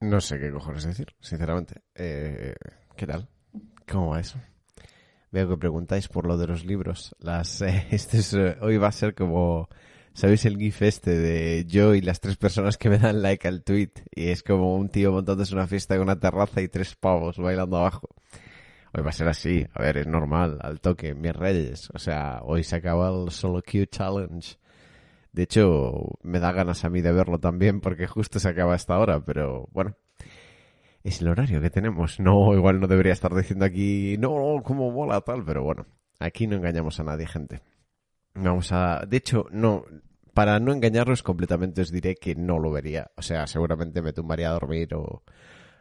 No sé qué cojones decir, sinceramente. Eh, ¿Qué tal? ¿Cómo va eso? Veo que preguntáis por lo de los libros. Las, eh, este es, eh, hoy va a ser como, ¿sabéis el gif este de yo y las tres personas que me dan like al tweet? Y es como un tío montándose una fiesta con una terraza y tres pavos bailando abajo. Hoy va a ser así, a ver, es normal, al toque, mis reyes. O sea, hoy se acaba el Solo Q Challenge. De hecho, me da ganas a mí de verlo también porque justo se acaba esta hora, pero bueno, es el horario que tenemos. No, igual no debería estar diciendo aquí, no, cómo mola tal, pero bueno, aquí no engañamos a nadie, gente. Vamos a, de hecho, no, para no engañarlos completamente os diré que no lo vería. O sea, seguramente me tumbaría a dormir o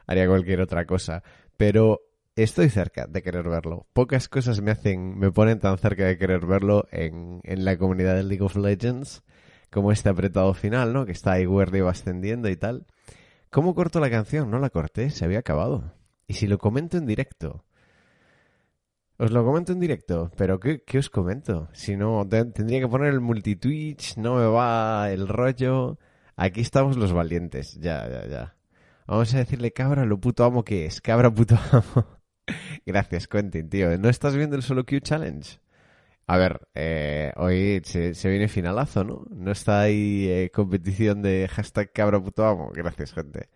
haría cualquier otra cosa, pero estoy cerca de querer verlo. Pocas cosas me hacen, me ponen tan cerca de querer verlo en, en la comunidad de League of Legends como este apretado final, ¿no? Que está ahí Werdy va ascendiendo y tal. ¿Cómo corto la canción? No la corté, se había acabado. ¿Y si lo comento en directo? Os lo comento en directo, pero ¿qué, qué os comento? Si no, tendría que poner el multitwitch, no me va el rollo. Aquí estamos los valientes, ya, ya, ya. Vamos a decirle cabra lo puto amo que es, cabra puto amo. Gracias, Quentin, tío. ¿No estás viendo el Solo Q Challenge? A ver, eh, hoy se, viene finalazo, ¿no? No está ahí eh, competición de hashtag cabra puto amo. Gracias, gente.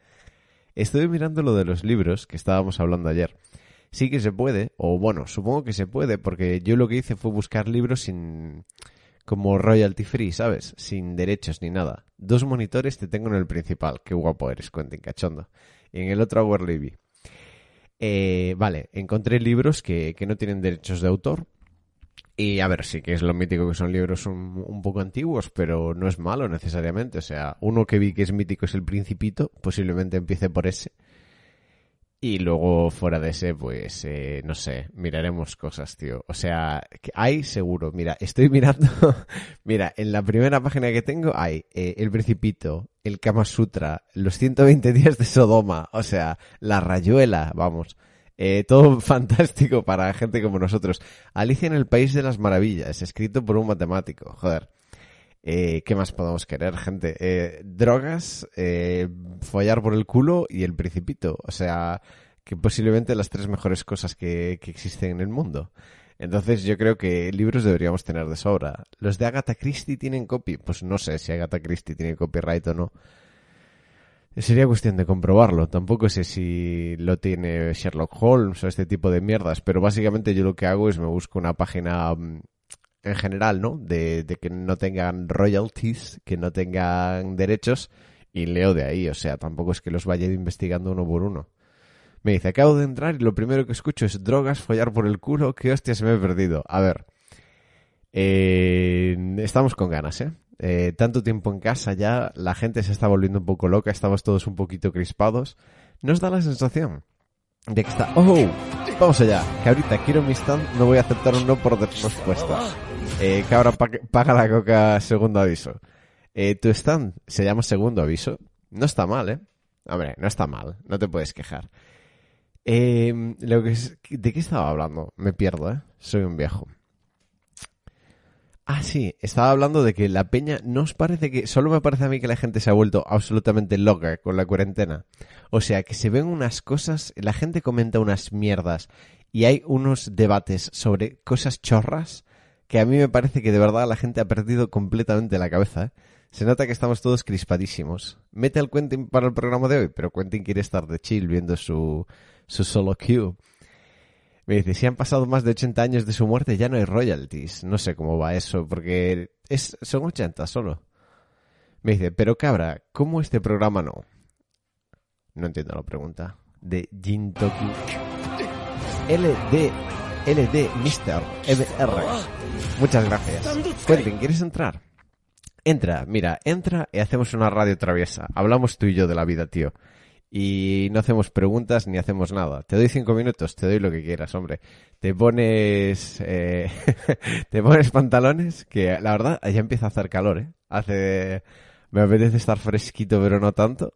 Estoy mirando lo de los libros que estábamos hablando ayer. Sí que se puede, o bueno, supongo que se puede, porque yo lo que hice fue buscar libros sin... como royalty free, ¿sabes? Sin derechos ni nada. Dos monitores te tengo en el principal. Qué guapo eres, Quentin, cachondo. Y en el otro Our Eh, vale, encontré libros que, que no tienen derechos de autor, y a ver, sí que es lo mítico que son libros un, un, poco antiguos, pero no es malo necesariamente. O sea, uno que vi que es mítico es El Principito, posiblemente empiece por ese. Y luego fuera de ese, pues, eh, no sé, miraremos cosas, tío. O sea, que hay seguro. Mira, estoy mirando, mira, en la primera página que tengo hay eh, El Principito, El Kama Sutra, Los 120 días de Sodoma, o sea, La Rayuela, vamos. Eh, todo fantástico para gente como nosotros. Alicia en el País de las Maravillas, escrito por un matemático. Joder. Eh, ¿Qué más podemos querer, gente? Eh, drogas, eh, follar por el culo y el principito. O sea, que posiblemente las tres mejores cosas que, que existen en el mundo. Entonces yo creo que libros deberíamos tener de sobra. ¿Los de Agatha Christie tienen copy? Pues no sé si Agatha Christie tiene copyright o no. Sería cuestión de comprobarlo. Tampoco sé si lo tiene Sherlock Holmes o este tipo de mierdas, pero básicamente yo lo que hago es me busco una página mm, en general, ¿no? De, que no tengan royalties, que no tengan derechos, y leo de ahí. O sea, tampoco es que los vaya investigando uno por uno. Me dice, acabo de entrar y lo primero que escucho es drogas, follar por el culo, qué hostia se me he perdido. A ver, eh, estamos con ganas, ¿eh? Eh, tanto tiempo en casa ya, la gente se está volviendo un poco loca, estamos todos un poquito crispados. Nos da la sensación de que está... ¡Oh! Vamos allá, que ahorita quiero mi stand, no voy a aceptar un no por respuesta. Eh, que ahora paga la coca segundo aviso. Eh, tu stand se llama segundo aviso. No está mal, ¿eh? Hombre, no está mal, no te puedes quejar. Eh, lo que es, ¿De qué estaba hablando? Me pierdo, ¿eh? Soy un viejo. Ah, sí, estaba hablando de que la peña, ¿no os parece que, solo me parece a mí que la gente se ha vuelto absolutamente loca con la cuarentena? O sea, que se ven unas cosas, la gente comenta unas mierdas y hay unos debates sobre cosas chorras que a mí me parece que de verdad la gente ha perdido completamente la cabeza. ¿eh? Se nota que estamos todos crispadísimos. Mete al Quentin para el programa de hoy, pero Quentin quiere estar de chill viendo su, su solo queue. Me dice, si han pasado más de 80 años de su muerte ya no hay royalties. No sé cómo va eso, porque es, son 80 solo. Me dice, pero cabra, ¿cómo este programa no? No entiendo la pregunta. De Jintoki. LD, LD, Mr. MR. Muchas gracias. Quentin, ¿quieres entrar? Entra, mira, entra y hacemos una radio traviesa. Hablamos tú y yo de la vida, tío y no hacemos preguntas ni hacemos nada. Te doy cinco minutos, te doy lo que quieras, hombre. Te pones, eh, te pones pantalones, que la verdad ya empieza a hacer calor, ¿eh? Hace, me apetece estar fresquito, pero no tanto.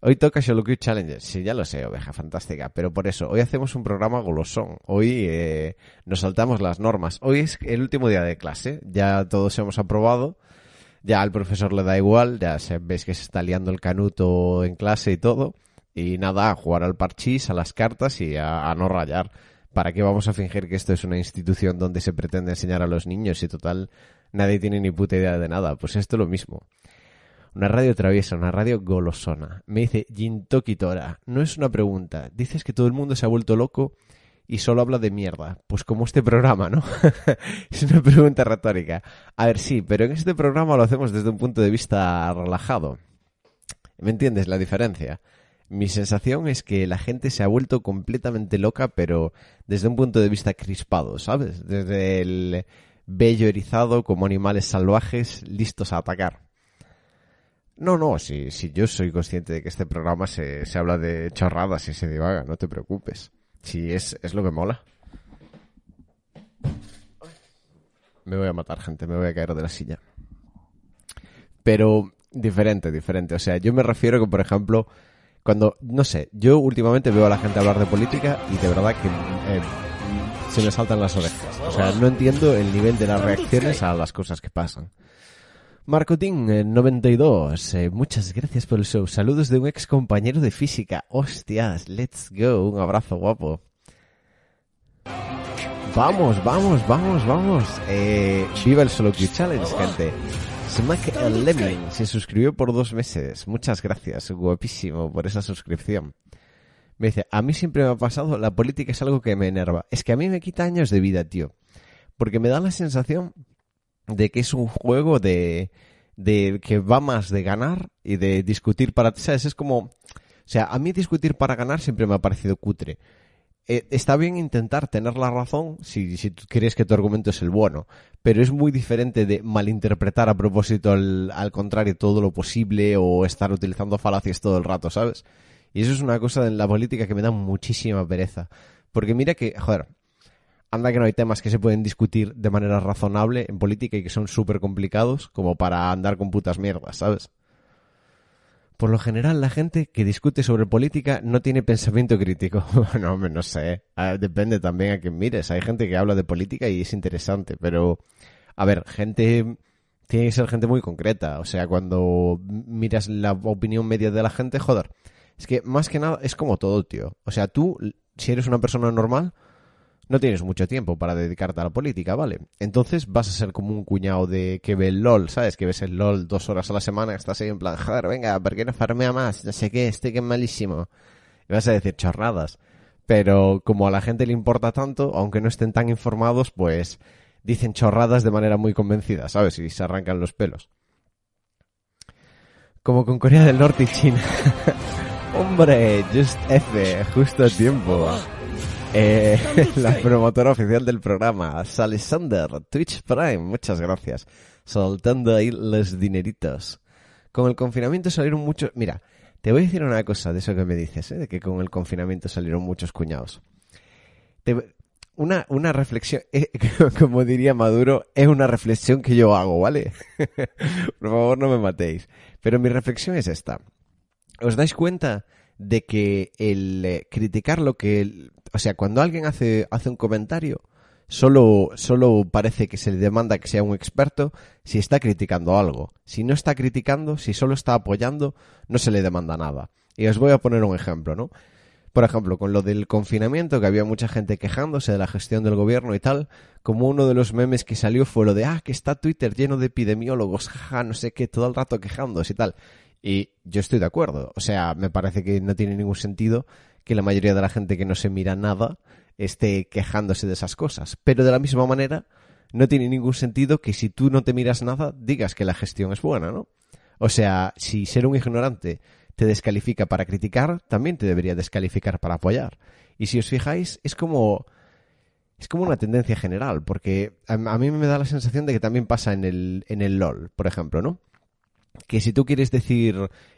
Hoy toca Solo Q Challenger. Sí, ya lo sé, oveja fantástica. Pero por eso, hoy hacemos un programa golosón. Hoy eh, nos saltamos las normas. Hoy es el último día de clase. Ya todos hemos aprobado ya al profesor le da igual, ya se, ves que se está liando el canuto en clase y todo. Y nada, a jugar al parchís, a las cartas y a, no rayar. ¿Para qué vamos a fingir que esto es una institución donde se pretende enseñar a los niños y total nadie tiene ni puta idea de nada? Pues esto es lo mismo. Una radio traviesa, una radio golosona. Me dice Jintoki Tora. No es una pregunta. Dices que todo el mundo se ha vuelto loco y solo habla de mierda. Pues como este programa, ¿no? es una pregunta retórica. A ver, sí, pero en este programa lo hacemos desde un punto de vista relajado. ¿Me entiendes la diferencia? Mi sensación es que la gente se ha vuelto completamente loca, pero desde un punto de vista crispado, ¿sabes? Desde el bello erizado como animales salvajes listos a atacar. No, no, si, si yo soy consciente de que este programa se, se habla de chorradas y se divaga, no te preocupes. Si es, es lo que mola. Me voy a matar, gente, me voy a caer de la silla. Pero diferente, diferente. O sea, yo me refiero que, por ejemplo, cuando, no sé, yo últimamente veo a la gente hablar de política y de verdad que eh, se me saltan las orejas. O sea, no entiendo el nivel de las reacciones a las cosas que pasan. Marcotín, eh, 92. Eh, muchas gracias por el show. Saludos de un ex compañero de física. Hostias, let's go. Un abrazo guapo. Vamos, vamos, vamos, vamos. Eh, viva el Solo Challenge, gente. Smack el Lemming se suscribió por dos meses. Muchas gracias, guapísimo, por esa suscripción. Me dice, a mí siempre me ha pasado, la política es algo que me enerva. Es que a mí me quita años de vida, tío. Porque me da la sensación de que es un juego de, de que va más de ganar y de discutir para... ¿Sabes? Es como... O sea, a mí discutir para ganar siempre me ha parecido cutre. Eh, está bien intentar tener la razón si, si tú crees que tu argumento es el bueno, pero es muy diferente de malinterpretar a propósito al, al contrario todo lo posible o estar utilizando falacias todo el rato, ¿sabes? Y eso es una cosa en la política que me da muchísima pereza. Porque mira que, joder, anda que no hay temas que se pueden discutir de manera razonable en política y que son súper complicados como para andar con putas mierdas, ¿sabes? Por lo general, la gente que discute sobre política no tiene pensamiento crítico. no, no sé. Ah, depende también a quién mires. Hay gente que habla de política y es interesante, pero... A ver, gente... Tiene que ser gente muy concreta. O sea, cuando miras la opinión media de la gente, joder. Es que más que nada es como todo, tío. O sea, tú, si eres una persona normal, no tienes mucho tiempo para dedicarte a la política, ¿vale? Entonces vas a ser como un cuñado de que ve el LOL, ¿sabes? Que ves el LOL dos horas a la semana, estás ahí en plan, joder, venga, ¿por qué no farmea más? No sé qué, este que es malísimo. Y vas a decir chorradas. Pero como a la gente le importa tanto, aunque no estén tan informados, pues dicen chorradas de manera muy convencida, ¿sabes? Y se arrancan los pelos. Como con Corea del Norte y China. Hombre, just F, justo a tiempo. Eh, la promotora oficial del programa, Alexander, Twitch Prime, muchas gracias. Soltando ahí los dineritos. Con el confinamiento salieron muchos... Mira, te voy a decir una cosa de eso que me dices, ¿eh? de que con el confinamiento salieron muchos cuñados. Te... Una, una reflexión, eh, como diría Maduro, es una reflexión que yo hago, ¿vale? Por favor, no me matéis. Pero mi reflexión es esta. ¿Os dais cuenta de que el eh, criticar lo que... O sea, cuando alguien hace, hace un comentario, solo, solo parece que se le demanda que sea un experto si está criticando algo. Si no está criticando, si solo está apoyando, no se le demanda nada. Y os voy a poner un ejemplo, ¿no? Por ejemplo, con lo del confinamiento, que había mucha gente quejándose de la gestión del gobierno y tal, como uno de los memes que salió fue lo de, ah, que está Twitter lleno de epidemiólogos, jaja, no sé qué, todo el rato quejándose y tal. Y yo estoy de acuerdo. O sea, me parece que no tiene ningún sentido que la mayoría de la gente que no se mira nada esté quejándose de esas cosas. Pero de la misma manera, no tiene ningún sentido que si tú no te miras nada, digas que la gestión es buena, ¿no? O sea, si ser un ignorante te descalifica para criticar, también te debería descalificar para apoyar. Y si os fijáis, es como es como una tendencia general, porque a, mí me da la sensación de que también pasa en el, en el LOL, por ejemplo, ¿no? Que si tú quieres decir,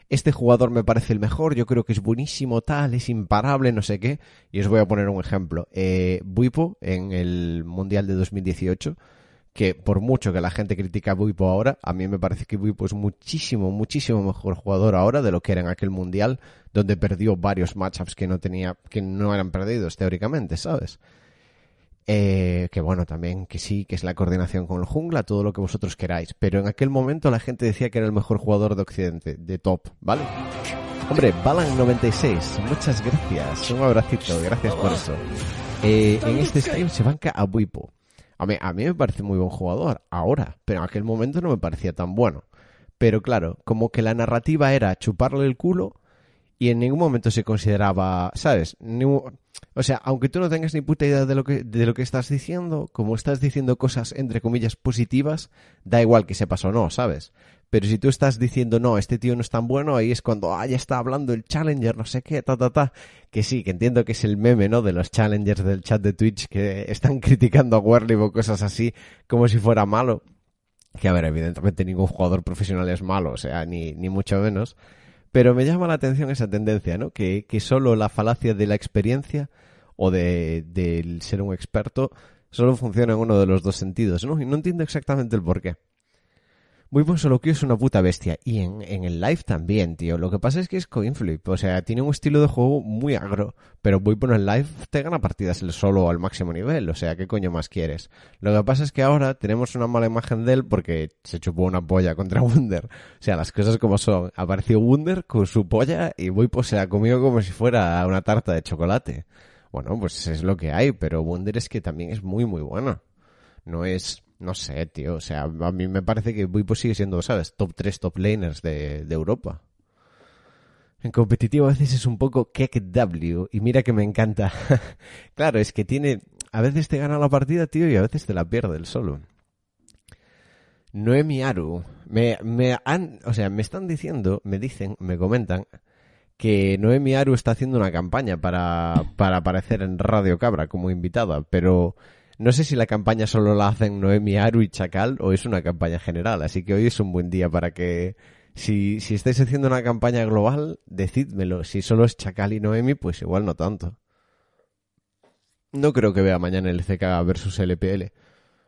este jugador me parece el mejor, yo creo que es buenísimo, tal, es imparable, no sé qué, y os voy a poner un ejemplo. Eh, Buipo, en el Mundial de 2018, que por mucho que la gente critica a Buipo ahora, a mí me parece que Buipo es muchísimo, muchísimo mejor jugador ahora de lo que era en aquel mundial, donde perdió varios matchups que no tenía, que no eran perdidos teóricamente, ¿sabes? Eh, que bueno, también que sí, que es la coordinación con el jungla, todo lo que vosotros queráis. Pero en aquel momento la gente decía que era el mejor jugador de Occidente, de top, ¿vale? Hombre, Balan96, muchas gracias. Un abracito, gracias por eso. Eh, en este stream se banca a Buipo. A mí, a mí me parece muy buen jugador, ahora, pero en aquel momento no me parecía tan bueno. Pero claro, como que la narrativa era chuparle el culo y en ningún momento se consideraba, ¿sabes? o sea, aunque tú no tengas ni puta idea de lo que de lo que estás diciendo, como estás diciendo cosas entre comillas positivas, da igual que sepas o no, ¿sabes? Pero si tú estás diciendo, no, este tío no es tan bueno, ahí es cuando, ah, ya está hablando el Challenger, no sé qué, ta, ta, ta. Que sí, que entiendo que es el meme, ¿no? De los Challengers del chat de Twitch que están criticando a Werlib o cosas así, como si fuera malo. Que a ver, evidentemente ningún jugador profesional es malo, o sea, ni, ni mucho menos. Pero me llama la atención esa tendencia, ¿no? Que, que solo la falacia de la experiencia o de, del ser un experto solo funciona en uno de los dos sentidos, ¿no? Y no entiendo exactamente el por qué. Muy buen solo que es una puta bestia. Y en, en, el live también, tío. Lo que pasa es que es coinflip. O sea, tiene un estilo de juego muy agro. Pero muy bueno en live te gana partidas el solo al máximo nivel. O sea, ¿qué coño más quieres? Lo que pasa es que ahora tenemos una mala imagen de él porque se chupó una polla contra Wunder. O sea, las cosas como son. Apareció Wunder con su polla y Buipo se la comió como si fuera una tarta de chocolate. Bueno, pues es lo que hay. Pero Wunder es que también es muy, muy bueno. No es no sé, tío. O sea, a mí me parece que Buipo sigue siendo, ¿sabes? Top 3 top laners de, de Europa. En competitivo a veces es un poco W y mira que me encanta. claro, es que tiene... A veces te gana la partida, tío, y a veces te la pierde el solo. Noemi Aru. Me, me han... O sea, me están diciendo, me dicen, me comentan que Noemi Aru está haciendo una campaña para, para aparecer en Radio Cabra como invitada, pero no sé si la campaña solo la hacen Noemi, Aru y Chacal o es una campaña general, así que hoy es un buen día para que si, si estáis haciendo una campaña global, decídmelo. Si solo es Chacal y Noemi, pues igual no tanto. No creo que vea mañana el CK versus LPL.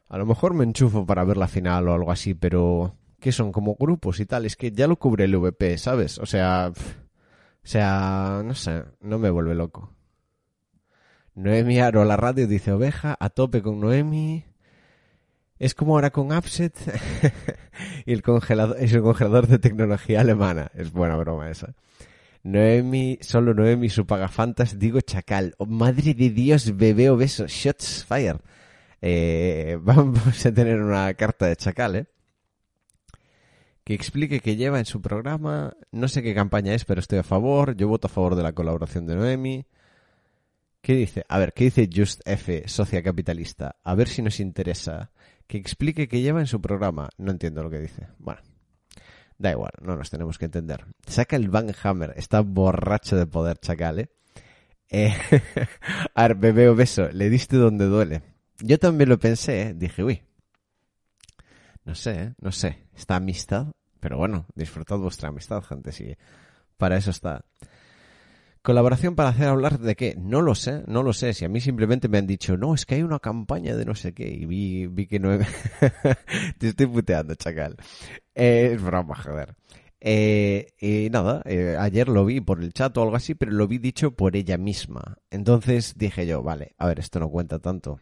A lo mejor me enchufo para ver la final o algo así, pero ¿qué son? Como grupos y tal. Es que ya lo cubre el VP, ¿sabes? O sea... o sea, no sé, no me vuelve loco. Noemi Aro la radio dice oveja, a tope con Noemi. Es como ahora con Upset y el congelador, es el congelador de tecnología alemana. Es buena broma esa. Noemi, solo Noemi, su pagafantas, digo chacal. Oh, madre de Dios, bebé obeso, shots fire. Eh, vamos a tener una carta de chacal, ¿eh? Que explique que lleva en su programa, no sé qué campaña es, pero estoy a favor. Yo voto a favor de la colaboración de Noemi. ¿Qué dice? A ver, ¿qué dice Just F, socia capitalista? A ver si nos interesa. Que explique qué lleva en su programa. No entiendo lo que dice. Bueno, da igual, no nos tenemos que entender. Saca el Van Hammer. Está borracho de poder, chacal, ¿eh? eh a ver. Le diste donde duele. Yo también lo pensé, ¿eh? Dije, uy. No sé, ¿eh? No sé. Esta amistad. Pero bueno, disfrutad vuestra amistad, gente. Si para eso está. Colaboración para hacer hablar de qué? No lo sé, no lo sé. Si a mí simplemente me han dicho, no, es que hay una campaña de no sé qué. Y vi, que no... Te estoy puteando, chacal. Eh, es broma, joder. Eh, y nada, eh, ayer lo vi por el chat o algo así, pero lo vi dicho por ella misma. Entonces dije yo, vale, a ver, esto no cuenta tanto.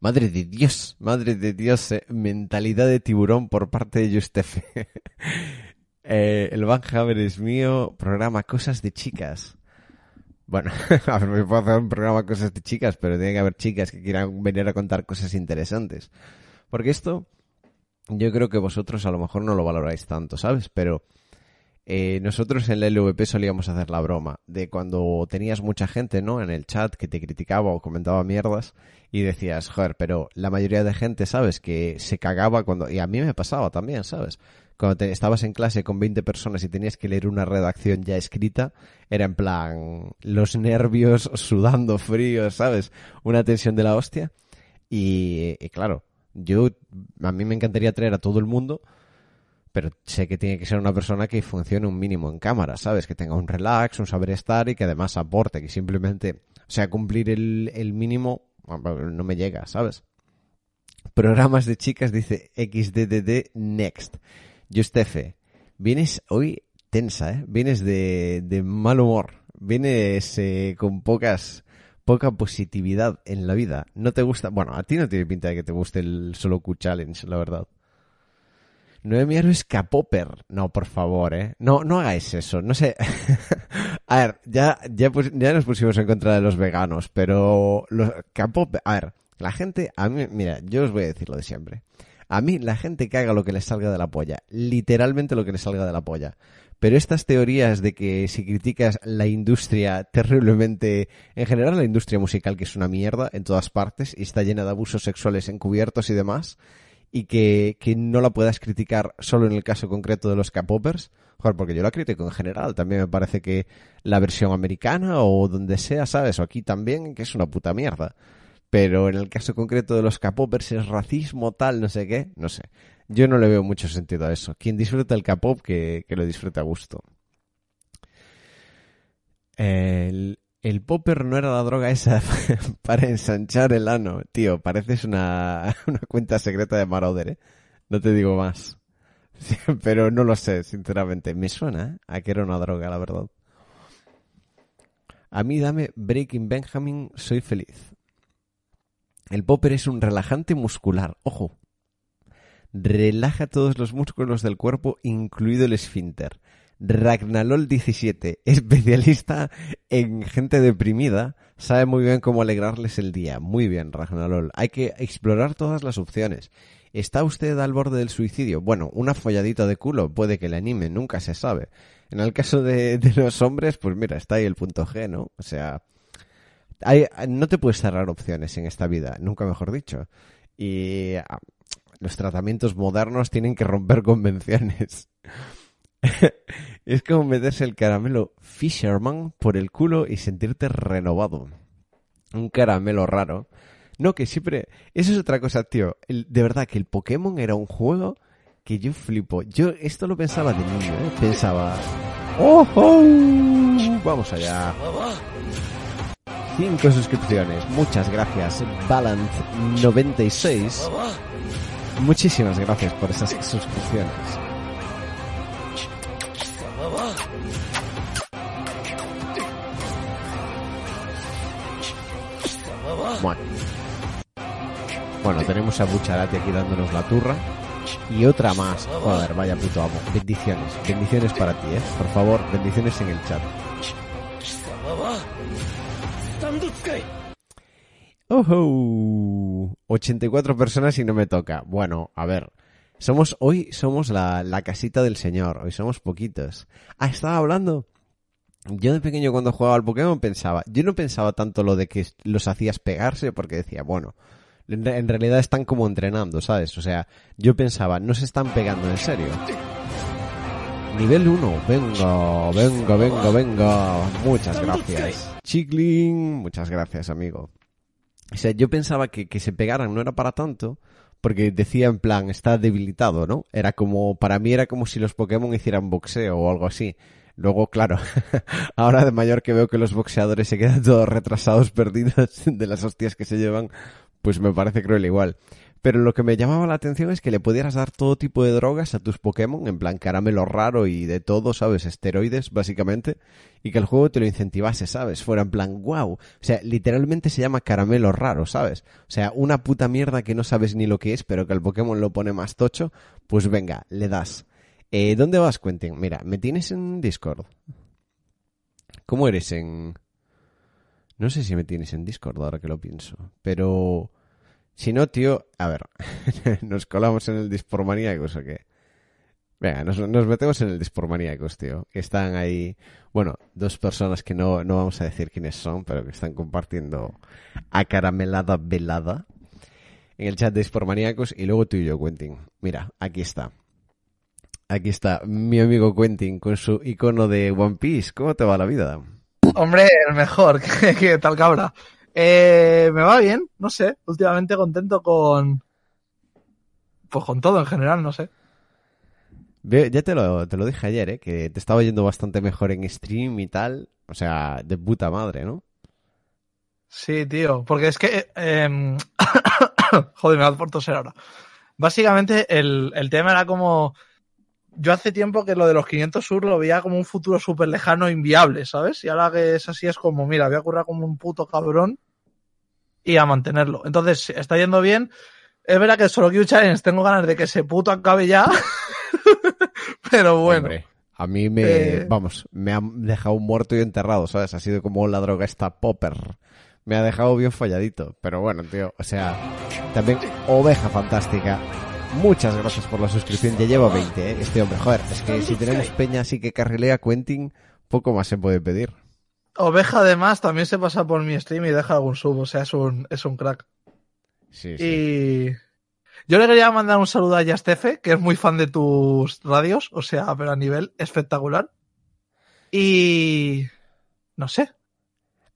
Madre de Dios, madre de Dios, eh, mentalidad de tiburón por parte de Justefe. Eh, el Van es mío, programa Cosas de Chicas. Bueno, a ver, me puedo hacer un programa Cosas de Chicas, pero tiene que haber chicas que quieran venir a contar cosas interesantes. Porque esto, yo creo que vosotros a lo mejor no lo valoráis tanto, ¿sabes? Pero eh, nosotros en la LVP solíamos hacer la broma de cuando tenías mucha gente, ¿no? En el chat que te criticaba o comentaba mierdas y decías, joder, pero la mayoría de gente, ¿sabes? Que se cagaba cuando... Y a mí me pasaba también, ¿sabes? Cuando te, estabas en clase con 20 personas y tenías que leer una redacción ya escrita, era en plan los nervios, sudando frío, ¿sabes? Una tensión de la hostia. Y, claro, yo, a mí me encantaría traer a todo el mundo, pero sé que tiene que ser una persona que funcione un mínimo en cámara, ¿sabes? Que tenga un relax, un saber estar y que además aporte, que simplemente, o sea, cumplir el, el mínimo no me llega, ¿sabes? Programas de chicas dice XDDD Next. Yustefe, vienes hoy tensa, ¿eh? Vienes de, de mal humor. Vienes eh, con pocas poca positividad en la vida. No te gusta, bueno, a ti no tiene pinta de que te guste el solo Q Challenge, la verdad. Noemi Aro es K-Popper. No, por favor, ¿eh? No, no hagáis eso. No sé. a ver, ya, ya, pues, ya nos pusimos en contra de los veganos, pero los K-Popper... A ver, la gente... A mí, mira, yo os voy a decir lo de siempre. A mí, la gente que haga lo que le salga de la polla. Literalmente lo que le salga de la polla. Pero estas teorías de que si criticas la industria terriblemente, en general la industria musical que es una mierda en todas partes y está llena de abusos sexuales encubiertos y demás, y que, que no la puedas criticar solo en el caso concreto de los K-Poppers, porque yo la critico en general, también me parece que la versión americana o donde sea, ¿sabes? O aquí también, que es una puta mierda. Pero en el caso concreto de los K-Poppers es racismo tal, no sé qué, no sé. Yo no le veo mucho sentido a eso. Quien disfruta el K-pop, que, que lo disfrute a gusto. El, el popper no era la droga esa para ensanchar el ano. Tío, pareces una, una cuenta secreta de Marauder, ¿eh? No te digo más. Pero no lo sé, sinceramente. Me suena ¿eh? a que era una droga, la verdad. A mí dame Breaking Benjamin, soy feliz. El popper es un relajante muscular. Ojo, relaja todos los músculos del cuerpo, incluido el esfínter. Ragnalol 17, especialista en gente deprimida, sabe muy bien cómo alegrarles el día. Muy bien, Ragnalol. Hay que explorar todas las opciones. ¿Está usted al borde del suicidio? Bueno, una folladita de culo puede que le anime, nunca se sabe. En el caso de, de los hombres, pues mira, está ahí el punto G, ¿no? O sea, no te puedes cerrar opciones en esta vida, nunca mejor dicho. Y ah, los tratamientos modernos tienen que romper convenciones. es como meterse el caramelo Fisherman por el culo y sentirte renovado. Un caramelo raro. No, que siempre... Eso es otra cosa, tío. de verdad que el Pokémon era un juego que yo flipo. Yo esto lo pensaba de niño, ¿eh? Pensaba... ¡Oh! Vamos allá. Cinco suscripciones. Muchas gracias. Balance96. Muchísimas gracias por esas suscripciones. Bueno. Bueno, tenemos a Bucharati aquí dándonos la turra. Y otra más. Joder, vaya puto amo. Bendiciones. Bendiciones para ti, eh. Por favor, bendiciones en el chat. ¡Ojo! 84 personas y no me toca. Bueno, a ver. Somos, hoy somos la, la casita del señor. Hoy somos poquitos. Ah, estaba hablando. Yo de pequeño cuando jugaba al Pokémon pensaba, yo no pensaba tanto lo de que los hacías pegarse porque decía, bueno, en realidad están como entrenando, ¿sabes? O sea, yo pensaba, no se están pegando en serio. Nivel 1, venga, venga, venga, venga. Muchas gracias. Chicling, muchas gracias, amigo. O sea, yo pensaba que, que se pegaran no era para tanto, porque decía en plan, está debilitado, ¿no? Era como, para mí era como si los Pokémon hicieran boxeo o algo así. Luego, claro, ahora de mayor que veo que los boxeadores se quedan todos retrasados, perdidos de las hostias que se llevan, pues me parece cruel igual. Pero lo que me llamaba la atención es que le pudieras dar todo tipo de drogas a tus Pokémon, en plan caramelo raro y de todo, ¿sabes? Esteroides, básicamente. Y que el juego te lo incentivase, ¿sabes? Fuera en plan, wow. O sea, literalmente se llama caramelo raro, ¿sabes? O sea, una puta mierda que no sabes ni lo que es, pero que el Pokémon lo pone más tocho, pues venga, le das. Eh, ¿Dónde vas, Quentin? Mira, me tienes en Discord. ¿Cómo eres en...? No sé si me tienes en Discord ahora que lo pienso, pero... Si no, tío, a ver, nos colamos en el Dispormaníacos o qué. Venga, nos, metemos en el Dispormaníacos, tío. Que están ahí, bueno, dos personas que no, no vamos a decir quiénes son, pero que están compartiendo acaramelada velada en el chat de Dispormaníacos y luego tú y yo, Quentin. Mira, aquí está. Aquí está mi amigo Quentin con su icono de One Piece. ¿Cómo te va la vida? Hombre, el mejor. ¿Qué tal cabra? Eh, me va bien, no sé. Últimamente contento con. Pues con todo en general, no sé. Ya te lo, te lo dije ayer, ¿eh? que te estaba yendo bastante mejor en stream y tal. O sea, de puta madre, ¿no? Sí, tío, porque es que... Eh, joder, me va por toser ahora. Básicamente el, el, tema era como... Yo hace tiempo que lo de los 500 sur lo veía como un futuro súper lejano, inviable, ¿sabes? Y ahora que es así es como, mira, voy a currar como un puto cabrón y a mantenerlo. Entonces, está yendo bien, Es verdad que solo Q Challenge tengo ganas de que ese puto acabe ya. Pero bueno. Hombre, a mí me, Eh. vamos, me ha dejado muerto y enterrado, ¿sabes? Ha sido como la droga esta popper. Me ha dejado bien falladito. Pero bueno, tío, o sea, también oveja fantástica. Muchas gracias por la suscripción. Ya lleva 20, ¿eh? Este hombre, joder, es que si tenemos peña así que carrilea Quentin, poco más se puede pedir. Oveja además también se pasa por mi stream y deja algún sub, o sea, es un, es un crack. Sí, sí. Y yo le quería mandar un saludo a Yastefe, que es muy fan de tus radios, o sea, pero a nivel espectacular. Y no sé.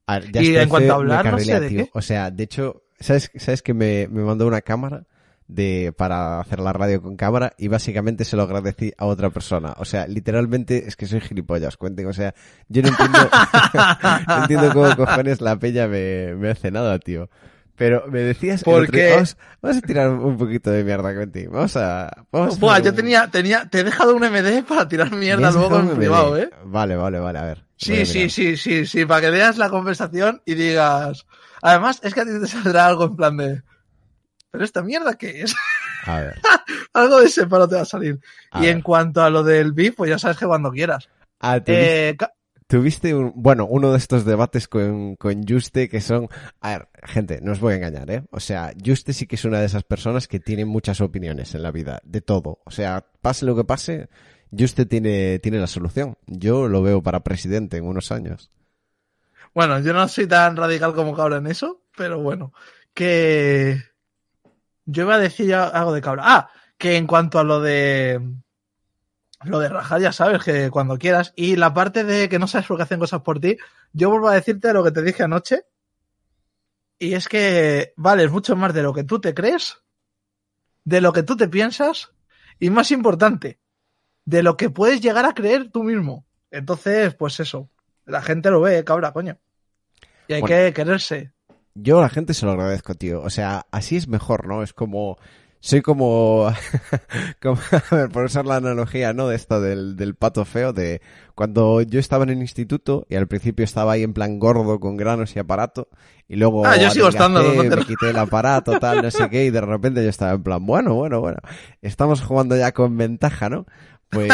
A ver, Y en cuanto a hablar, no sé de tío. qué. O sea, de hecho, ¿sabes, sabes que me, me mandó una cámara de, para hacer la radio con cámara y básicamente se lo agradecí a otra persona? O sea, literalmente es que soy gilipollas, cuenten. O sea, yo no entiendo, no entiendo cómo cojones la peña me, me hace nada, tío. Pero me decías... el ¿Por otro día- qué? Vamos, vamos a tirar un poquito de mierda, Quentin. Vamos a... Vamos a Buah, yo tenía, tenía, te he dejado un MD para tirar ¿Me mierda luego en privado, ¿eh? Vale, vale, vale, a ver. A Sí, sí, sí, sí, sí, para que veas la conversación y digas. Además, es que a ti te saldrá algo en plan de. ¿Pero esta mierda qué es? A ver. algo de ese paro te va a salir. a y ver. en cuanto a lo del beef, pues ya sabes que cuando quieras. Ah, te dije- Eh, Tuviste un, bueno, uno de estos debates con, con Juste que son, a ver, gente, no os voy a engañar, ¿eh? O sea, Juste sí que es una de esas personas que tiene muchas opiniones en la vida, de todo. O sea, pase lo que pase, Juste tiene, tiene la solución. Yo lo veo para presidente en unos años. bueno, yo no soy tan radical como cabra en eso, pero bueno. Que. Yo iba a decir ya algo de cabra. Ah, que en cuanto a lo de. Lo de rajar, ya sabes, que cuando quieras. Y la parte de que no sabes por qué hacen cosas por ti, yo vuelvo a decirte lo que te dije anoche. Y es que vales mucho más de lo que tú te crees, de lo que tú te piensas, y más importante, de lo que puedes llegar a creer tú mismo. Entonces, pues eso. La gente lo ve, cabra, coño. Y hay Bueno. que quererse. Yo a la gente se lo agradezco, tío. O sea, así es mejor, ¿no? Es como, soy como, como a ver, por usar la analogía, ¿no? De esto del, del pato feo, de cuando yo estaba en el instituto y al principio estaba ahí en plan gordo con granos y aparato y luego Ah, yo sigo estando, no te me quité el aparato, tal, no sé qué, y de repente yo estaba en plan, bueno, bueno, bueno, estamos jugando ya con ventaja, ¿no? Pues,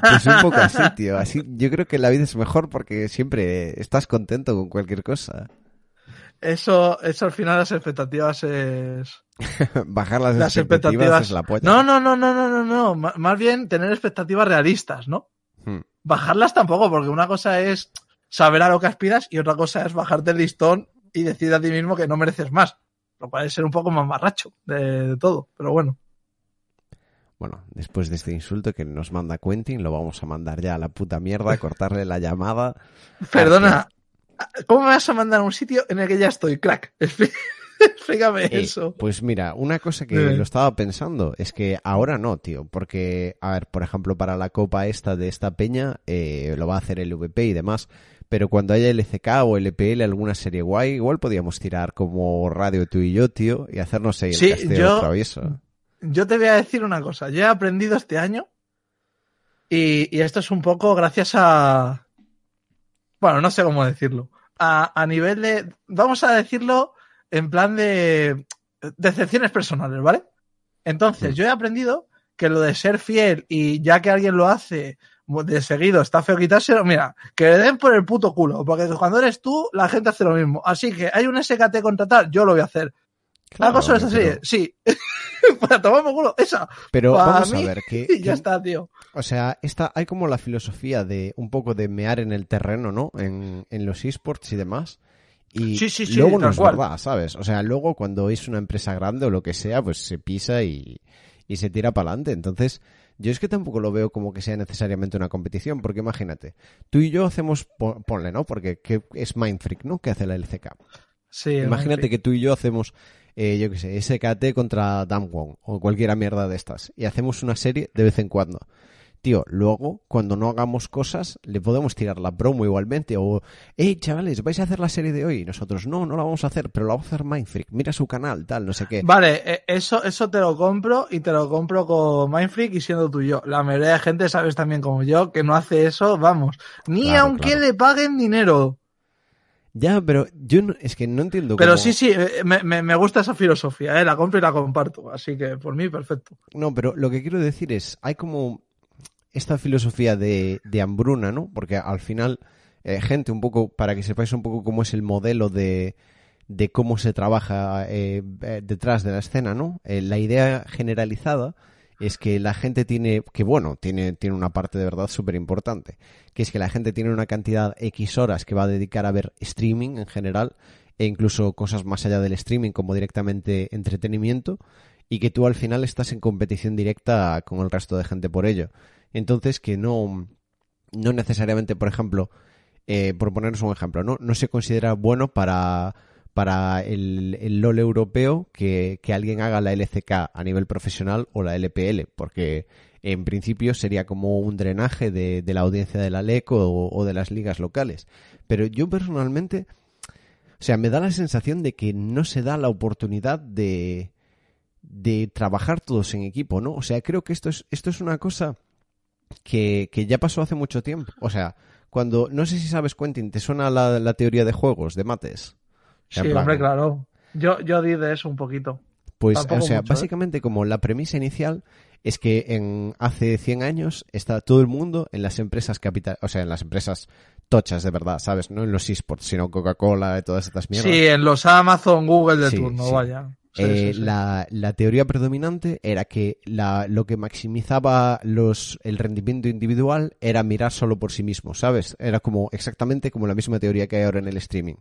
pues un poco así, tío. Así, yo creo que la vida es mejor porque siempre estás contento con cualquier cosa. Eso, eso al final las expectativas es. Bajar las, Las expectativas, expectativas. es la polla. No, no, no, no, no, no, no. M- Más bien tener expectativas realistas, ¿no? Hmm. Bajarlas tampoco, porque una cosa es saber a lo que aspiras y otra cosa es bajarte el listón y decir a ti mismo que no mereces más. Lo cual es ser un poco más marracho de, de todo, pero bueno. Bueno, después de este insulto que nos manda Quentin, lo vamos a mandar ya a la puta mierda, cortarle la llamada. Perdona, ¿cómo me vas a mandar a un sitio en el que ya estoy, crack? Explícame Eh, eso. Pues mira, una cosa que Eh. lo estaba pensando es que ahora no, tío, porque, a ver, por ejemplo, para la copa esta de esta peña, eh, lo va a hacer el VP y demás, pero cuando haya LCK o LPL, alguna serie guay, igual podíamos tirar como radio tú y yo, tío, y hacernos ahí el Sí, casteo yo- travieso. Yo te voy a decir una cosa. Yo he aprendido este año y, y esto es un poco gracias a... Bueno, no sé cómo decirlo. A, a nivel de... Vamos a decirlo en plan de decepciones personales, ¿vale? Entonces, Mm. yo he aprendido que lo de ser fiel y ya que alguien lo hace de seguido está feo quitárselo, mira, que le den por el puto culo, porque cuando eres tú, la gente hace lo mismo. Así que hay un SKT contratar, yo lo voy a hacer. Claro, ¿Hago sobre esta pero- serie? Sí. Para tomarme culo, esa. Pero vamos mí, a ver, que, Y ya que- está, tío. O sea, esta, hay como la filosofía de un poco de mear en el terreno, ¿no? En, en los esports y demás. Y Sí, sí, sí, luego no es verdad, ¿sabes? O sea, luego cuando es una empresa grande o lo que sea, pues se pisa y, y se tira para adelante. Entonces, yo es que tampoco lo veo como que sea necesariamente una competición, porque imagínate, tú y yo hacemos, po- ponle, ¿no? Porque que es Mindfreak, ¿no? Que hace la LCK. Sí, Imagínate que tú y yo hacemos, eh, yo qué sé, SKT contra Damwon o cualquiera mierda de estas y hacemos una serie de vez en cuando. Tío, luego, cuando no hagamos cosas, le podemos tirar la promo igualmente o, hey, chavales, vais a hacer la serie de hoy. Y nosotros, no, no la vamos a hacer, pero la va a hacer Mindfreak. Mira su canal, tal, no sé qué. Vale, eh, eso, eso te lo compro y te lo compro con Mindfreak y siendo tú y yo. La mayoría de gente, sabes también como yo, que no hace eso, vamos. Ni Claro, aunque claro. le paguen dinero. Ya, pero yo no, es que no entiendo Pero cómo- sí, sí, eh, me, me- me gusta esa filosofía, ¿eh? la compro y la comparto. Así que por mí, perfecto. No, pero lo que quiero decir es, hay como esta filosofía de, de hambruna, ¿no? Porque al final, eh, gente, un poco, para que sepáis un poco cómo es el modelo de, de cómo se trabaja eh, eh, detrás de la escena, ¿no? La idea generalizada es que la gente tiene, que bueno, tiene, tiene una parte de verdad súper importante, que es que la gente tiene una cantidad X horas que va a dedicar a ver streaming en general, e incluso cosas más allá del streaming como directamente entretenimiento, y que tú al final estás en competición directa con el resto de gente por ello. Entonces que no, no necesariamente, por ejemplo, eh, por ponernos un ejemplo, ¿no? No se considera bueno para, para el, LOL europeo que, que alguien haga la LCK a nivel profesional o la LPL, porque en principio sería como un drenaje de, la audiencia de la LEC o, de las ligas locales. Pero yo personalmente, o sea, me da la sensación de que no se da la oportunidad de, de trabajar todos en equipo, ¿no? O sea, creo que esto es, esto es una cosa que, que ya pasó hace mucho tiempo. O sea, cuando, no sé si sabes, Quentin, ¿te suena la teoría de juegos, de mates? Sí, plan, hombre, claro. Yo, yo di de eso un poquito. Pues, Tampoco o sea, mucho, ¿eh? básicamente como la premisa inicial es que en hace 100 años está todo el mundo en las empresas capital, o sea, en las empresas tochas de verdad, ¿sabes? No en los esports, sino Coca-Cola y todas estas mierdas. Sí, en los Amazon, Google de Sí, turno, sí. vaya. Sí, Eh. La, la teoría predominante era que la, lo que maximizaba los, el rendimiento individual era mirar solo por sí mismo, ¿sabes? Era como exactamente como la misma teoría que hay ahora en el streaming.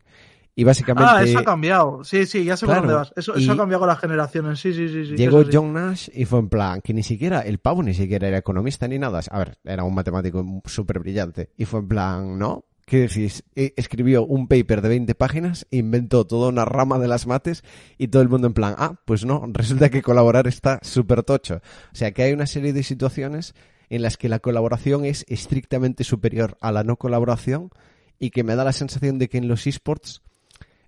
Y básicamente Ah, eso ha cambiado. Sí, sí, ya sé Claro, por dónde vas. Eso, eso ha cambiado con las generaciones. Sí, sí, sí. sí llegó sí. John Nash y fue en plan que ni siquiera, el pavo ni siquiera era economista ni nada. A ver, era un matemático súper brillante. Y fue en plan, ¿no? ¿Qué decís? E- Escribió un paper de 20 páginas, inventó toda una rama de las mates y todo el mundo en plan, ah, pues no, resulta que colaborar está súper tocho. O sea que hay una serie de situaciones en las que la colaboración es estrictamente superior a la no colaboración y que me da la sensación de que en los esports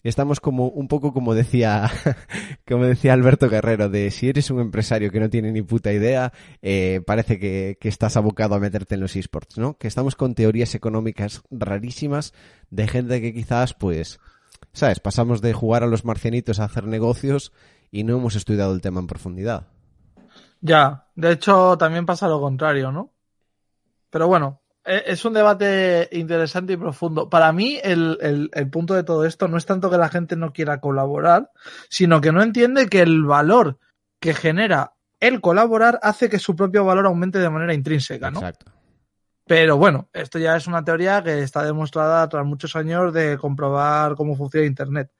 estamos como un poco como decía como decía Alberto Guerrero de si eres un empresario que no tiene ni puta idea eh, parece que, que estás abocado a meterte en los esports no que estamos con teorías económicas rarísimas de gente que quizás pues sabes pasamos de jugar a los marcianitos a hacer negocios y no hemos estudiado el tema en profundidad. Ya, de hecho también pasa lo contrario, ¿no? Pero bueno, es un debate interesante y profundo. Para mí el, el- el punto de todo esto no es tanto que la gente no quiera colaborar, sino que no entiende que el valor que genera el colaborar hace que su propio valor aumente de manera intrínseca, ¿no? exacto Pero bueno, esto ya es una teoría que está demostrada tras muchos años de comprobar cómo funciona Internet.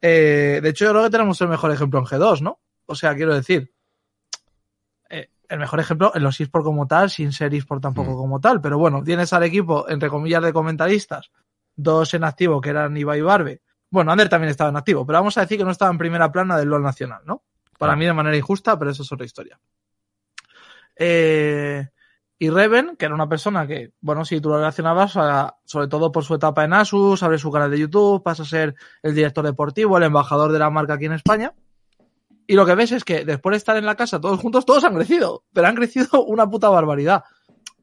Eh, de hecho, yo creo que tenemos el mejor ejemplo en G2, ¿no? O sea, quiero decir, eh, el mejor ejemplo en los eSport como tal, sin ser eSport tampoco Mm. como tal. Pero bueno, tienes al equipo, entre comillas, de comentaristas, dos en activo, que eran Ibai y Barbe. Bueno, Ander también estaba en activo, pero vamos a decir que no estaba en primera plana del LOL nacional, ¿no? Para Claro. mí de manera injusta, pero eso es otra historia. Eh, y Reven, que era una persona que, bueno, si tú lo relacionabas, a- sobre todo por su etapa en Asus, abre su canal de YouTube, pasa a ser el director deportivo, el embajador de la marca aquí en España. Y lo que ves es que después de estar en la casa todos juntos, todos han crecido, pero han crecido una puta barbaridad.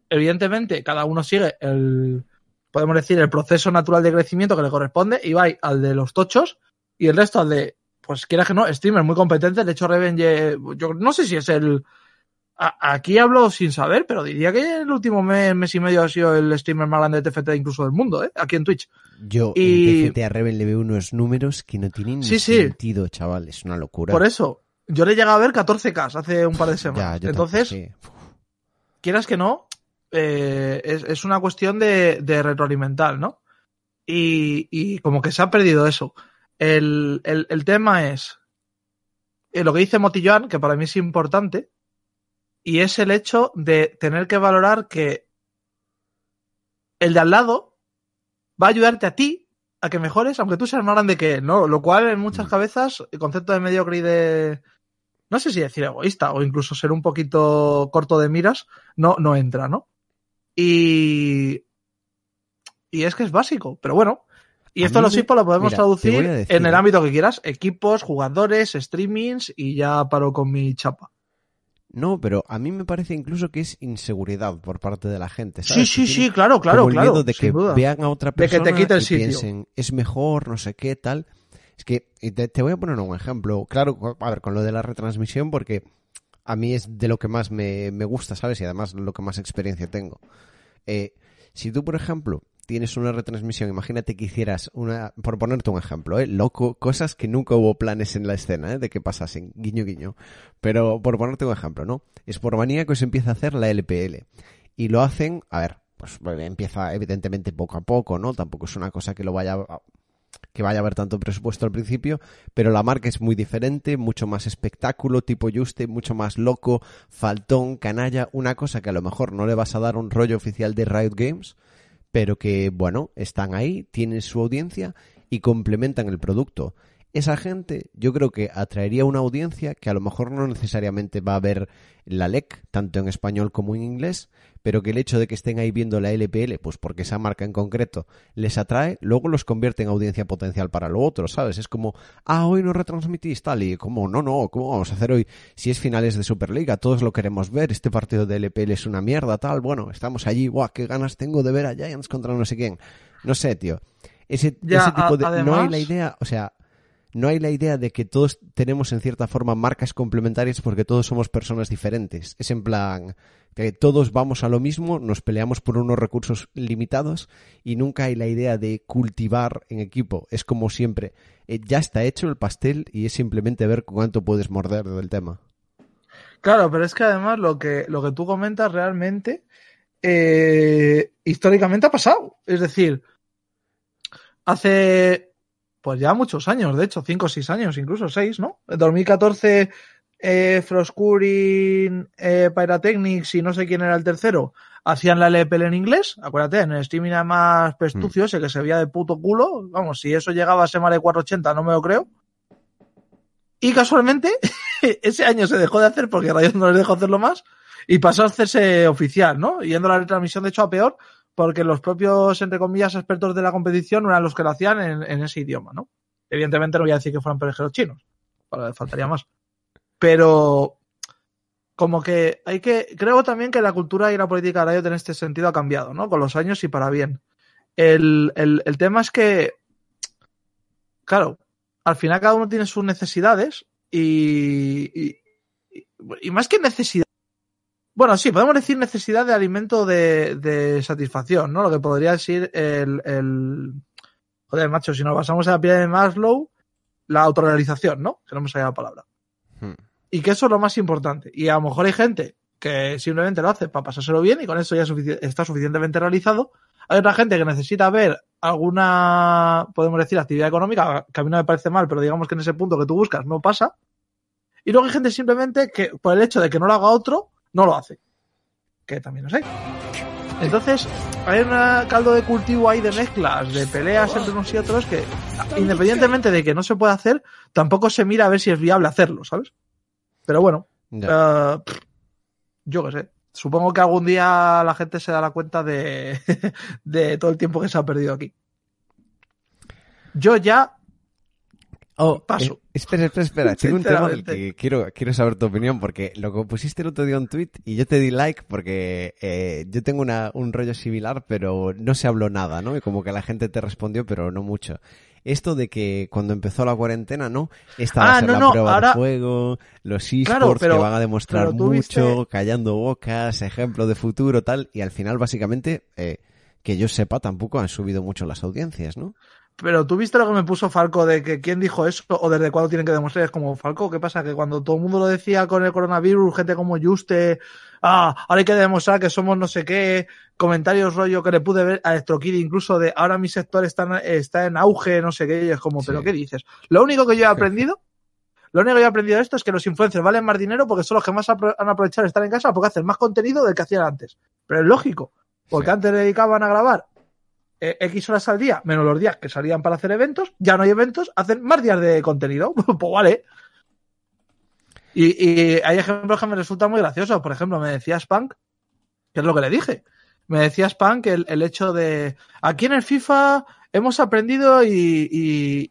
Evidentemente, cada uno sigue el, podemos decir, el proceso natural de crecimiento que le corresponde, y va al de los tochos, y el resto al de, pues quieras que no, streamer muy competente. De hecho, Reven, ye- yo no sé si es el, a- aquí hablo sin saber, pero diría que el último mes, mes y medio ha sido el streamer más grande de TFT incluso del mundo, ¿eh? Aquí en Twitch. yo Y- en TFT a Rebel le veo unos números que no tienen ni Sí, sí. sentido chaval es una locura Por eso, yo le he llegado a ver 14K hace un par de semanas. Entonces, sí. quieras que no, eh, es, es una cuestión de, de retroalimentar, ¿no? Y, y como que se ha perdido eso. El, el- el tema es eh, lo que dice Motilloan, que para mí es importante, y es el hecho de tener que valorar que el de al lado va a ayudarte a ti a que mejores, aunque tú seas más grande que él, ¿no? Lo cual en muchas Mm. cabezas, el concepto de mediocre y de, no sé si decir egoísta o incluso ser un poquito corto de miras, no, no entra, ¿no? Y, y es que es básico, pero bueno. Y A esto los me- lo podemos mira, traducir decir, en el ámbito que quieras, equipos, jugadores, streamings y ya paro con mi chapa. No, pero a mí me parece incluso que es inseguridad por parte de la gente. ¿sabes? Sí, sí, sí, claro, claro, como el claro. miedo de que vean a otra De que te persona el y sitio. piensen, es mejor, no sé qué, tal. Es que te, te voy a poner un ejemplo. Claro, a ver, con lo de la retransmisión, porque a mí es de lo que más me, me gusta, ¿sabes? Y además lo que más experiencia tengo. Eh, si tú, por ejemplo, tienes una retransmisión, imagínate que hicieras una, por ponerte un ejemplo, ¿eh? Loco, cosas que nunca hubo planes en la escena, ¿eh? De que pasasen, guiño, guiño. Pero por ponerte un ejemplo, ¿no? Es por manía que se empieza a hacer la LPL. Y lo hacen, a ver, pues empieza evidentemente poco a poco, ¿no? Tampoco es una cosa que lo vaya a- que vaya a haber tanto presupuesto al principio, pero la marca es muy diferente, mucho más espectáculo, tipo Juste, mucho más loco, faltón, canalla, una cosa que a lo mejor no le vas a dar un rollo oficial de Riot Games, pero que, bueno, están ahí, tienen su audiencia y complementan el producto. Esa gente yo creo que atraería una audiencia que a lo mejor no necesariamente va a ver la LEC, tanto en español como en inglés, pero que el hecho de que estén ahí viendo la LPL, pues porque esa marca en concreto les atrae, luego los convierte en audiencia potencial para lo otro, ¿sabes? Es como, ah, hoy no retransmitís tal, y como, no, no, ¿cómo vamos a hacer hoy? Si es finales de Superliga, todos lo queremos ver, este partido de LPL es una mierda, tal, bueno, estamos allí, guau, qué ganas tengo de ver a Giants contra no sé quién. No sé, tío. Ese, Ya, ese tipo de... No hay la idea, o sea, no hay la idea de que todos tenemos en cierta forma marcas complementarias porque todos somos personas diferentes. Es en plan que todos vamos a lo mismo, nos peleamos por unos recursos limitados y nunca hay la idea de cultivar en equipo. Es como siempre, eh, ya está hecho el pastel y es simplemente ver cuánto puedes morder del tema. Claro, pero es que además lo que, lo que tú comentas realmente eh, históricamente ha pasado. Es decir, hace pues ya muchos años, de hecho, 5 o 6 años, incluso 6, ¿no? En 2014, eh, Froskurin, eh, Pyrotechnics y no sé quién era el tercero, hacían la LPL en inglés. Acuérdate, en el streaming además pestucio, ese que se veía de puto culo. Vamos, si eso llegaba a ser más de 480, no me lo creo. Y casualmente, ese año se dejó de hacer porque Riot no les dejó hacerlo más y pasó a hacerse oficial, ¿no? Yendo a la retransmisión, de hecho, a peor, porque los propios, entre comillas, expertos de la competición eran los que lo hacían en, en ese idioma, ¿no? Evidentemente no voy a decir que fueran perejeros chinos, faltaría más. Pero como que hay que, creo también que la cultura y la política de Riot en este sentido ha cambiado, ¿no? Con los años y para bien. El, el, el tema es que, claro, al final cada uno tiene sus necesidades y, y, y- más que necesidad. Bueno, sí, podemos decir necesidad de alimento de, de satisfacción, ¿no? Lo que podría decir el, el. Joder, macho, si nos basamos en la pirámide de Maslow, la autorrealización, ¿no? Que no me salía la palabra. Hmm. Y que eso es lo más importante. Y a lo mejor hay gente que simplemente lo hace para pasárselo bien y con eso ya sufici- está suficientemente realizado. Hay otra gente que necesita ver alguna, podemos decir, actividad económica, que a mí no me parece mal, pero digamos que en ese punto que tú buscas no pasa. Y luego hay gente simplemente que, por el hecho de que no lo haga otro, no lo hace. Que también los hay. Entonces, hay un caldo de cultivo ahí de mezclas, de peleas entre unos y otros que, independientemente de que no se pueda hacer, tampoco se mira a ver si es viable hacerlo, ¿sabes? Pero bueno, eh, yo qué sé. Supongo que algún día la gente se dará cuenta de, de todo el tiempo que se ha perdido aquí. Yo ya Oh, paso. Espera, espera, espera. Tengo un tema del que quiero, quiero saber tu opinión porque lo que pusiste el otro día en tweet y yo te di like porque eh, yo tengo una, un rollo similar pero no se habló nada, ¿no? Y como que la gente te respondió pero no mucho. Esto de que cuando empezó la cuarentena, ¿no? Esta va Ah, a ser no, la no, prueba ahora- de juego, los esports Claro, pero- que van a demostrar mucho, viste- callando bocas, ejemplo de futuro, tal, y al final básicamente, eh, que yo sepa, tampoco han subido mucho las audiencias, ¿no? Pero tú viste lo que me puso Falco de que quién dijo eso o desde cuándo tienen que demostrar. Es como, Falco, ¿qué pasa? Que cuando todo el mundo lo decía con el coronavirus, gente como Juste, ah, ahora hay que demostrar que somos no sé qué, comentarios rollo que le pude ver a Electrokid incluso de ahora mi sector está en, está en auge, no sé qué, y es como, Sí. ¿pero qué dices? Lo único que yo he aprendido, lo único que yo he aprendido de esto es que los influencers valen más dinero porque son los que más han aprovechado estar en casa porque hacen más contenido del que hacían antes. Pero es lógico, porque Sí. antes dedicaban a grabar eh, X horas al día, menos los días que salían para hacer eventos, ya no hay eventos, hacen más días de contenido. pues vale. Y, hay ejemplos que me resultan muy graciosos. Por ejemplo, me decía Spunk, que es lo que le dije. Me decía Spunk el, hecho de aquí en el FIFA hemos aprendido y,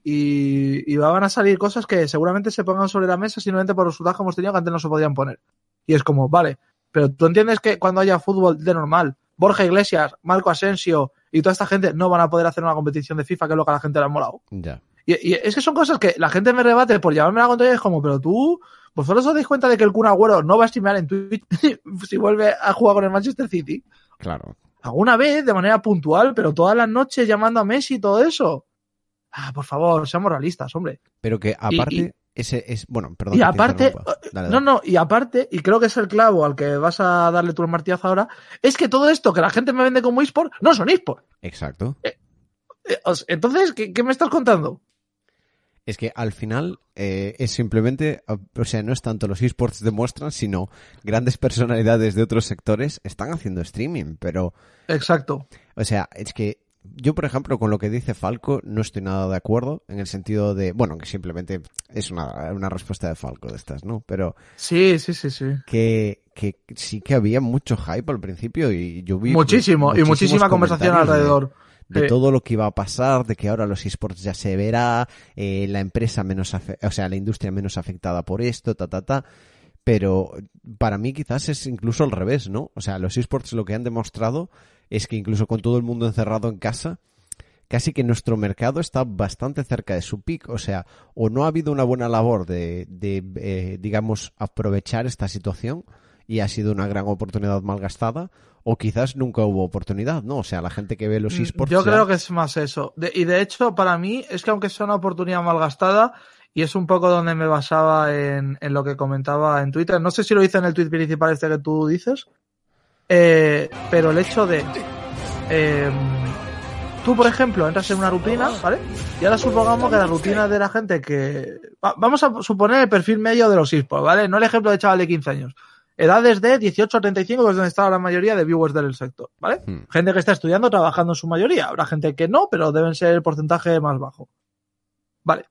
y, van a salir cosas que seguramente se pongan sobre la mesa simplemente por resultados que hemos tenido que antes no se podían poner. Y es como, vale, pero tú entiendes que cuando haya fútbol de normal, Borja Iglesias, Marco Asensio y toda esta gente no van a poder hacer una competición de FIFA, que es lo que a la gente le ha molado. Ya. Y, y es que son cosas que la gente me rebate por llevarme la contraria. Es como, pero tú, ¿vosotros os dais cuenta de que el Kun Agüero no va a streamear en Twitch si vuelve a jugar con el Manchester City? Claro. Alguna vez, de manera puntual, pero todas las noches llamando a Messi y todo eso. Ah, por favor, seamos realistas, hombre. Pero que aparte, y- ese es. Bueno, perdón. Y aparte. Dale, no, no, y aparte, y creo que es el clavo al que vas a darle tu martillazo ahora, es que todo esto que la gente me vende como eSport no son eSport. Exacto. Eh, os- Entonces, ¿qué, qué me estás contando? Es que al final eh, es simplemente, o sea, no es tanto los esports demuestran, sino grandes personalidades de otros sectores están haciendo streaming, pero, Exacto. o sea, es que yo, por ejemplo, con lo que dice Falco, no estoy nada de acuerdo, en el sentido de, bueno, que simplemente es una, una respuesta de Falco de estas, ¿no? Pero Sí, sí, sí, sí. que, que sí que había mucho hype al principio y yo vi Muchísimo, y muchísima conversación de- alrededor. de Sí. todo lo que iba a pasar, de que ahora los esports ya se verá, eh, la empresa menos, o sea, la industria menos afectada por esto, ta, ta, ta. Pero para mí quizás es incluso al revés, ¿no? O sea, los esports lo que han demostrado es que incluso con todo el mundo encerrado en casa, casi que nuestro mercado está bastante cerca de su pico. O sea, o no ha habido una buena labor de, de eh, digamos, aprovechar esta situación y ha sido una gran oportunidad malgastada, o quizás nunca hubo oportunidad, ¿no? O sea, la gente que ve los Mm, esports. Yo ya- creo que es más eso. De- y de hecho, para mí, es que aunque sea una oportunidad malgastada, y es un poco donde me basaba en, en lo que comentaba en Twitter, no sé si lo hice en el tweet principal este que tú dices, eh, pero el hecho de... eh, tú, por ejemplo, entras en una rutina, ¿vale? Y ahora supongamos que la rutina de la gente que... va- vamos a suponer el perfil medio de los esports, ¿vale? No el ejemplo de chaval de 15 años. Edades de 18 a 35, que es donde está la mayoría de viewers del sector, ¿vale? Hmm. Gente que está estudiando, trabajando en su mayoría. Habrá gente que no, pero deben ser el porcentaje más bajo. Vale.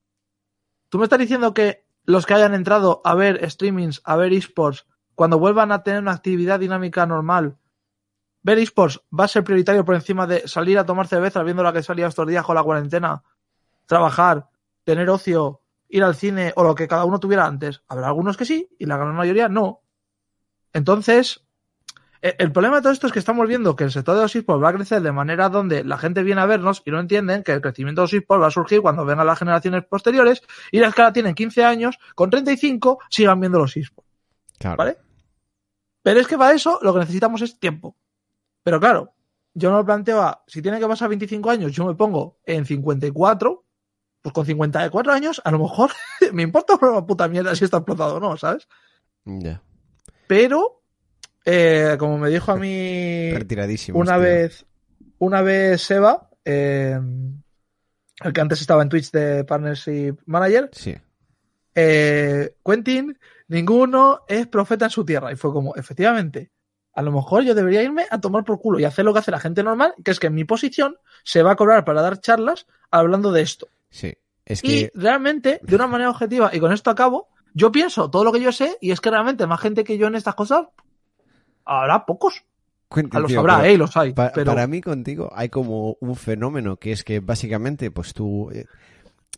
Tú me estás diciendo que los que hayan entrado a ver streamings, a ver esports, cuando vuelvan a tener una actividad dinámica normal, ver esports va a ser prioritario por encima de salir a tomar cerveza viendo la que salía estos días con la cuarentena, trabajar, tener ocio, ir al cine o lo que cada uno tuviera antes. Habrá algunos que sí y la gran mayoría no. Entonces, e- el problema de todo esto es que estamos viendo que el sector de los esports va a crecer de manera donde la gente viene a vernos y no entienden que el crecimiento de los esports va a surgir cuando vengan las generaciones posteriores y las que ahora tienen 15 años, con 35 sigan viendo los esports. Claro. ¿Vale? Pero es que para eso lo que necesitamos es tiempo. Pero claro, yo no lo planteo a, si tiene que pasar 25 años, yo me pongo en 54, pues con 54 años, a lo mejor me importa una puta mierda si está explotado o no, ¿sabes? Ya. Pero, eh, como me dijo a mí Retiradísimo. una tío. vez, una vez Seba, eh, el que antes estaba en Twitch de Partnership Manager, Sí. eh, Quentin, ninguno es profeta en su tierra. Y fue como, efectivamente, a lo mejor yo debería irme a tomar por culo y hacer lo que hace la gente normal, que es que en mi posición se va a cobrar para dar charlas hablando de esto. Sí. Es Y que. realmente, de una manera objetiva, y con esto acabo, yo pienso todo lo que yo sé, y es que realmente más gente que yo en estas cosas, habrá pocos. A los tío, habrá, pero eh, y los hay. pa- pero... Para mí contigo hay como un fenómeno que es que básicamente, pues tú.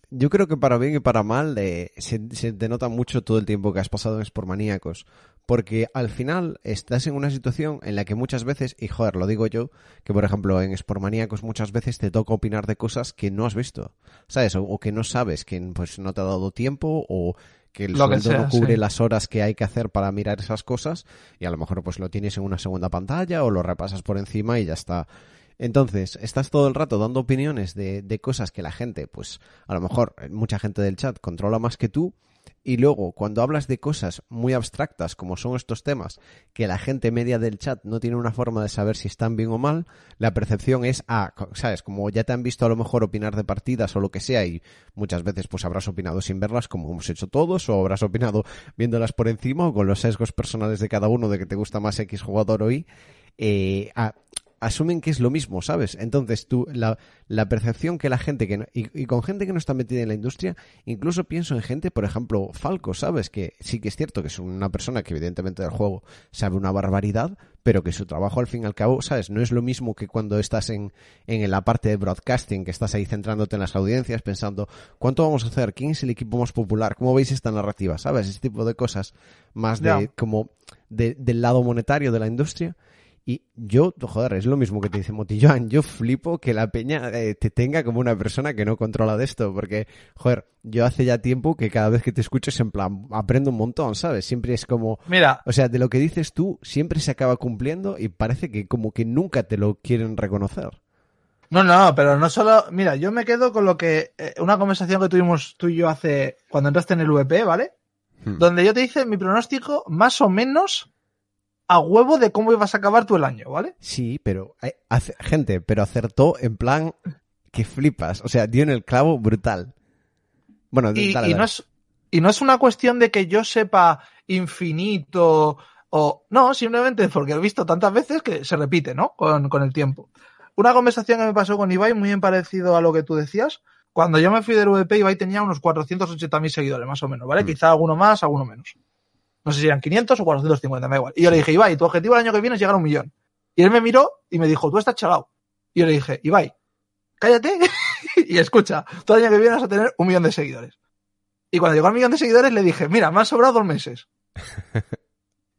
Yo creo que para bien y para mal eh, se, se te nota mucho todo el tiempo que has pasado en Sportmaníacos. Porque al final estás en una situación en la que muchas veces, y joder, lo digo yo, que por ejemplo en Sportmaníacos muchas veces te toca opinar de cosas que no has visto, ¿sabes? O, o que no sabes, que pues no te ha dado tiempo o que el Lo que sueldo sea, no cubre sí. las horas que hay que hacer para mirar esas cosas y a lo mejor pues lo tienes en una segunda pantalla o lo repasas por encima y ya está. Entonces, estás todo el rato dando opiniones de, de cosas que la gente, pues a lo mejor eh, mucha gente del chat controla más que tú y luego cuando hablas de cosas muy abstractas como son estos temas que la gente media del chat no tiene una forma de saber si están bien o mal, la percepción es, ah, sabes, como ya te han visto a lo mejor opinar de partidas o lo que sea y muchas veces pues habrás opinado sin verlas como hemos hecho todos o habrás opinado viéndolas por encima o con los sesgos personales de cada uno de que te gusta más X jugador o Y, eh, ah, asumen que es lo mismo, ¿sabes? Entonces, tú, la, la percepción que la gente que no- y, y con gente que no está metida en la industria, incluso pienso en gente, por ejemplo, Falco, ¿sabes? Que sí que es cierto que es una persona que evidentemente del juego sabe una barbaridad, pero que su trabajo al fin y al cabo, ¿sabes? No es lo mismo que cuando estás en, en la parte de broadcasting, que estás ahí centrándote en las audiencias, pensando, ¿cuánto vamos a hacer? ¿Quién es el equipo más popular? ¿Cómo veis esta narrativa? ¿Sabes? Ese tipo de cosas más de, como, de- del lado monetario de la industria. Y yo, joder, es lo mismo que te dice Motilloan. Yo flipo que la peña eh, te tenga como una persona que no controla de esto. Porque, joder, yo hace ya tiempo que cada vez que te escucho es en plan, aprendo un montón, ¿sabes? Siempre es como, Mira, o sea, de lo que dices tú, siempre se acaba cumpliendo y parece que como que nunca te lo quieren reconocer. no, no, pero no solo. Mira, yo me quedo con lo que. eh, una conversación que tuvimos tú y yo hace. Cuando entraste en el VP, ¿vale? Hmm. Donde yo te hice mi pronóstico más o menos a huevo de cómo ibas a acabar tú el año, ¿vale? Sí, pero, eh, hace- gente, pero acertó en plan que flipas. O sea, dio en el clavo brutal. Bueno, Y, dale, y no es, y no es una cuestión de que yo sepa infinito o. No, simplemente porque he visto tantas veces que se repite, ¿no? Con, con el tiempo. Una conversación que me pasó con Ibai, muy bien parecido a lo que tú decías. Cuando yo me fui del VP, Ibai tenía unos 480.000 seguidores, más o menos, ¿vale? Mm. Quizá alguno más, alguno menos. No sé si eran 500 o 450, me da igual. Y yo le dije, Ibai, tu objetivo el año que viene es llegar a un millón. Y él me miró y me dijo, tú estás chalado. Y yo le dije, Ibai, cállate y escucha, todo el año que viene vas a tener un millón de seguidores. Y cuando llegó al millón de seguidores le dije, mira, me han sobrado dos meses.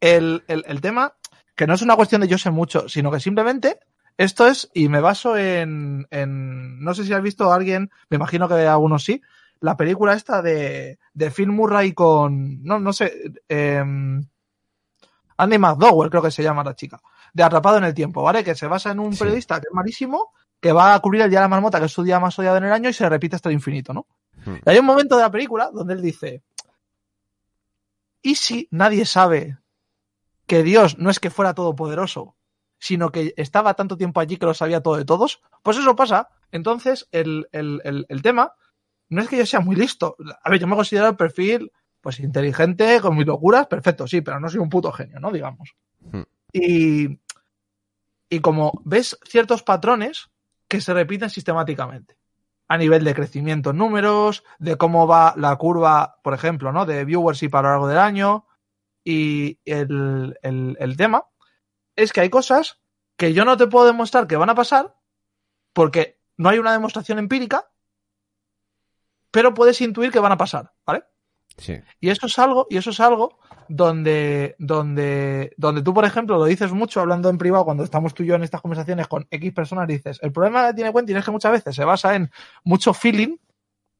El, el- el tema, que no es una cuestión de yo sé mucho, sino que simplemente esto es, y me baso en, en no sé si has visto a alguien, me imagino que algunos sí, la película esta de, de Phil Murray con, no, no sé, em, Andy McDowell creo que se llama la chica, de Atrapado en el Tiempo, ¿vale? Que se basa en un Sí. periodista que es malísimo, que va a cubrir el Día de la Marmota, que es su día más odiado en el año, y se repite hasta el infinito, ¿no? Hmm. Y hay un momento de la película donde él dice, ¿y si nadie sabe que Dios no es que fuera todopoderoso, sino que estaba tanto tiempo allí que lo sabía todo de todos? Pues eso pasa. Entonces, el, el- el- el tema no es que yo sea muy listo. A ver, yo me considero el perfil pues inteligente, con mis locuras, perfecto, sí, pero no soy un puto genio, ¿no? Digamos. Hmm. Y, y como ves ciertos patrones que se repiten sistemáticamente a nivel de crecimiento en números, de cómo va la curva, por ejemplo, ¿no? De viewership a lo largo del año. Y el, el- el tema es que hay cosas que yo no te puedo demostrar que van a pasar porque no hay una demostración empírica, pero puedes intuir que van a pasar, ¿vale? Sí. Y eso es algo, y eso es algo donde, donde, donde tú, por ejemplo, lo dices mucho hablando en privado cuando estamos tú y yo en estas conversaciones con X personas, dices, el problema que tiene Quentin es que muchas veces se basa en mucho feeling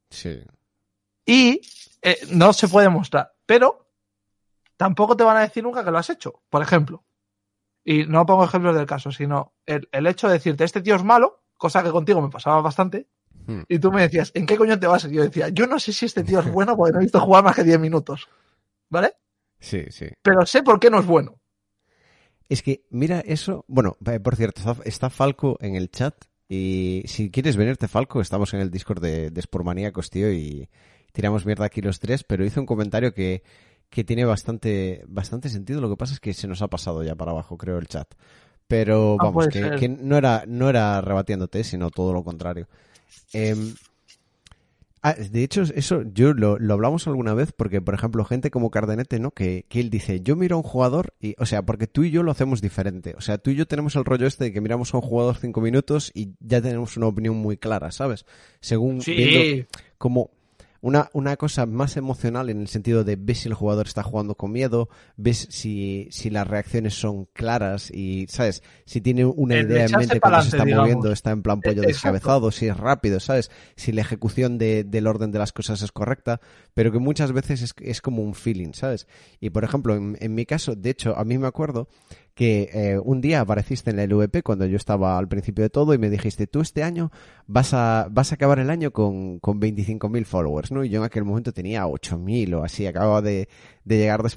Sí. y eh, no se puede mostrar. Pero tampoco te van a decir nunca que lo has hecho, por ejemplo. Y no pongo ejemplos del caso, sino el, el hecho de decirte, este tío es malo, cosa que contigo me pasaba bastante, Hmm. y tú me decías, ¿en qué coño te vas? Y yo decía, yo no sé si este tío es bueno porque no he visto jugar más que 10 minutos. ¿Vale? Sí, sí. Pero sé por qué no es bueno. Es que, mira eso. Bueno, eh, por cierto, está- Falco en el chat. Y si quieres venirte, Falco, estamos en el Discord de, de Sportmaníacos, tío, y tiramos mierda aquí los tres. Pero hizo un comentario que, que tiene bastante, bastante sentido. Lo que pasa es que se nos ha pasado ya para abajo, creo, el chat. Pero Ah, vamos, que, que no era, no era rebatiéndote, sino todo lo contrario. Em, ah, de hecho, eso yo lo, lo hablamos alguna vez porque, por ejemplo, gente como Cardenete, ¿no? Que, que él dice, yo miro a un jugador y, o sea, porque tú y yo lo hacemos diferente. O sea, tú y yo tenemos el rollo este de que miramos a un jugador cinco minutos y ya tenemos una opinión muy clara, ¿sabes? Según viendo como una, una cosa más emocional en el sentido de ves si el jugador está jugando con miedo, ves si, si las reacciones son claras y, ¿sabes? Si tiene una El de idea en mente cuando se está digamos. moviendo, está en plan pollo Eh, descabezado, si es rápido, ¿sabes? Si la ejecución de- del orden de las cosas es correcta, pero que muchas veces es, es como un feeling, ¿sabes? Y por ejemplo, en, en mi caso, de hecho, a mí me acuerdo que eh, un día apareciste en la LVP cuando yo estaba al principio de todo y me dijiste, tú este año vas a, vas a acabar el año con, con 25.000 followers, ¿no? Y yo en aquel momento tenía 8.000 o así, acababa de, de llegar de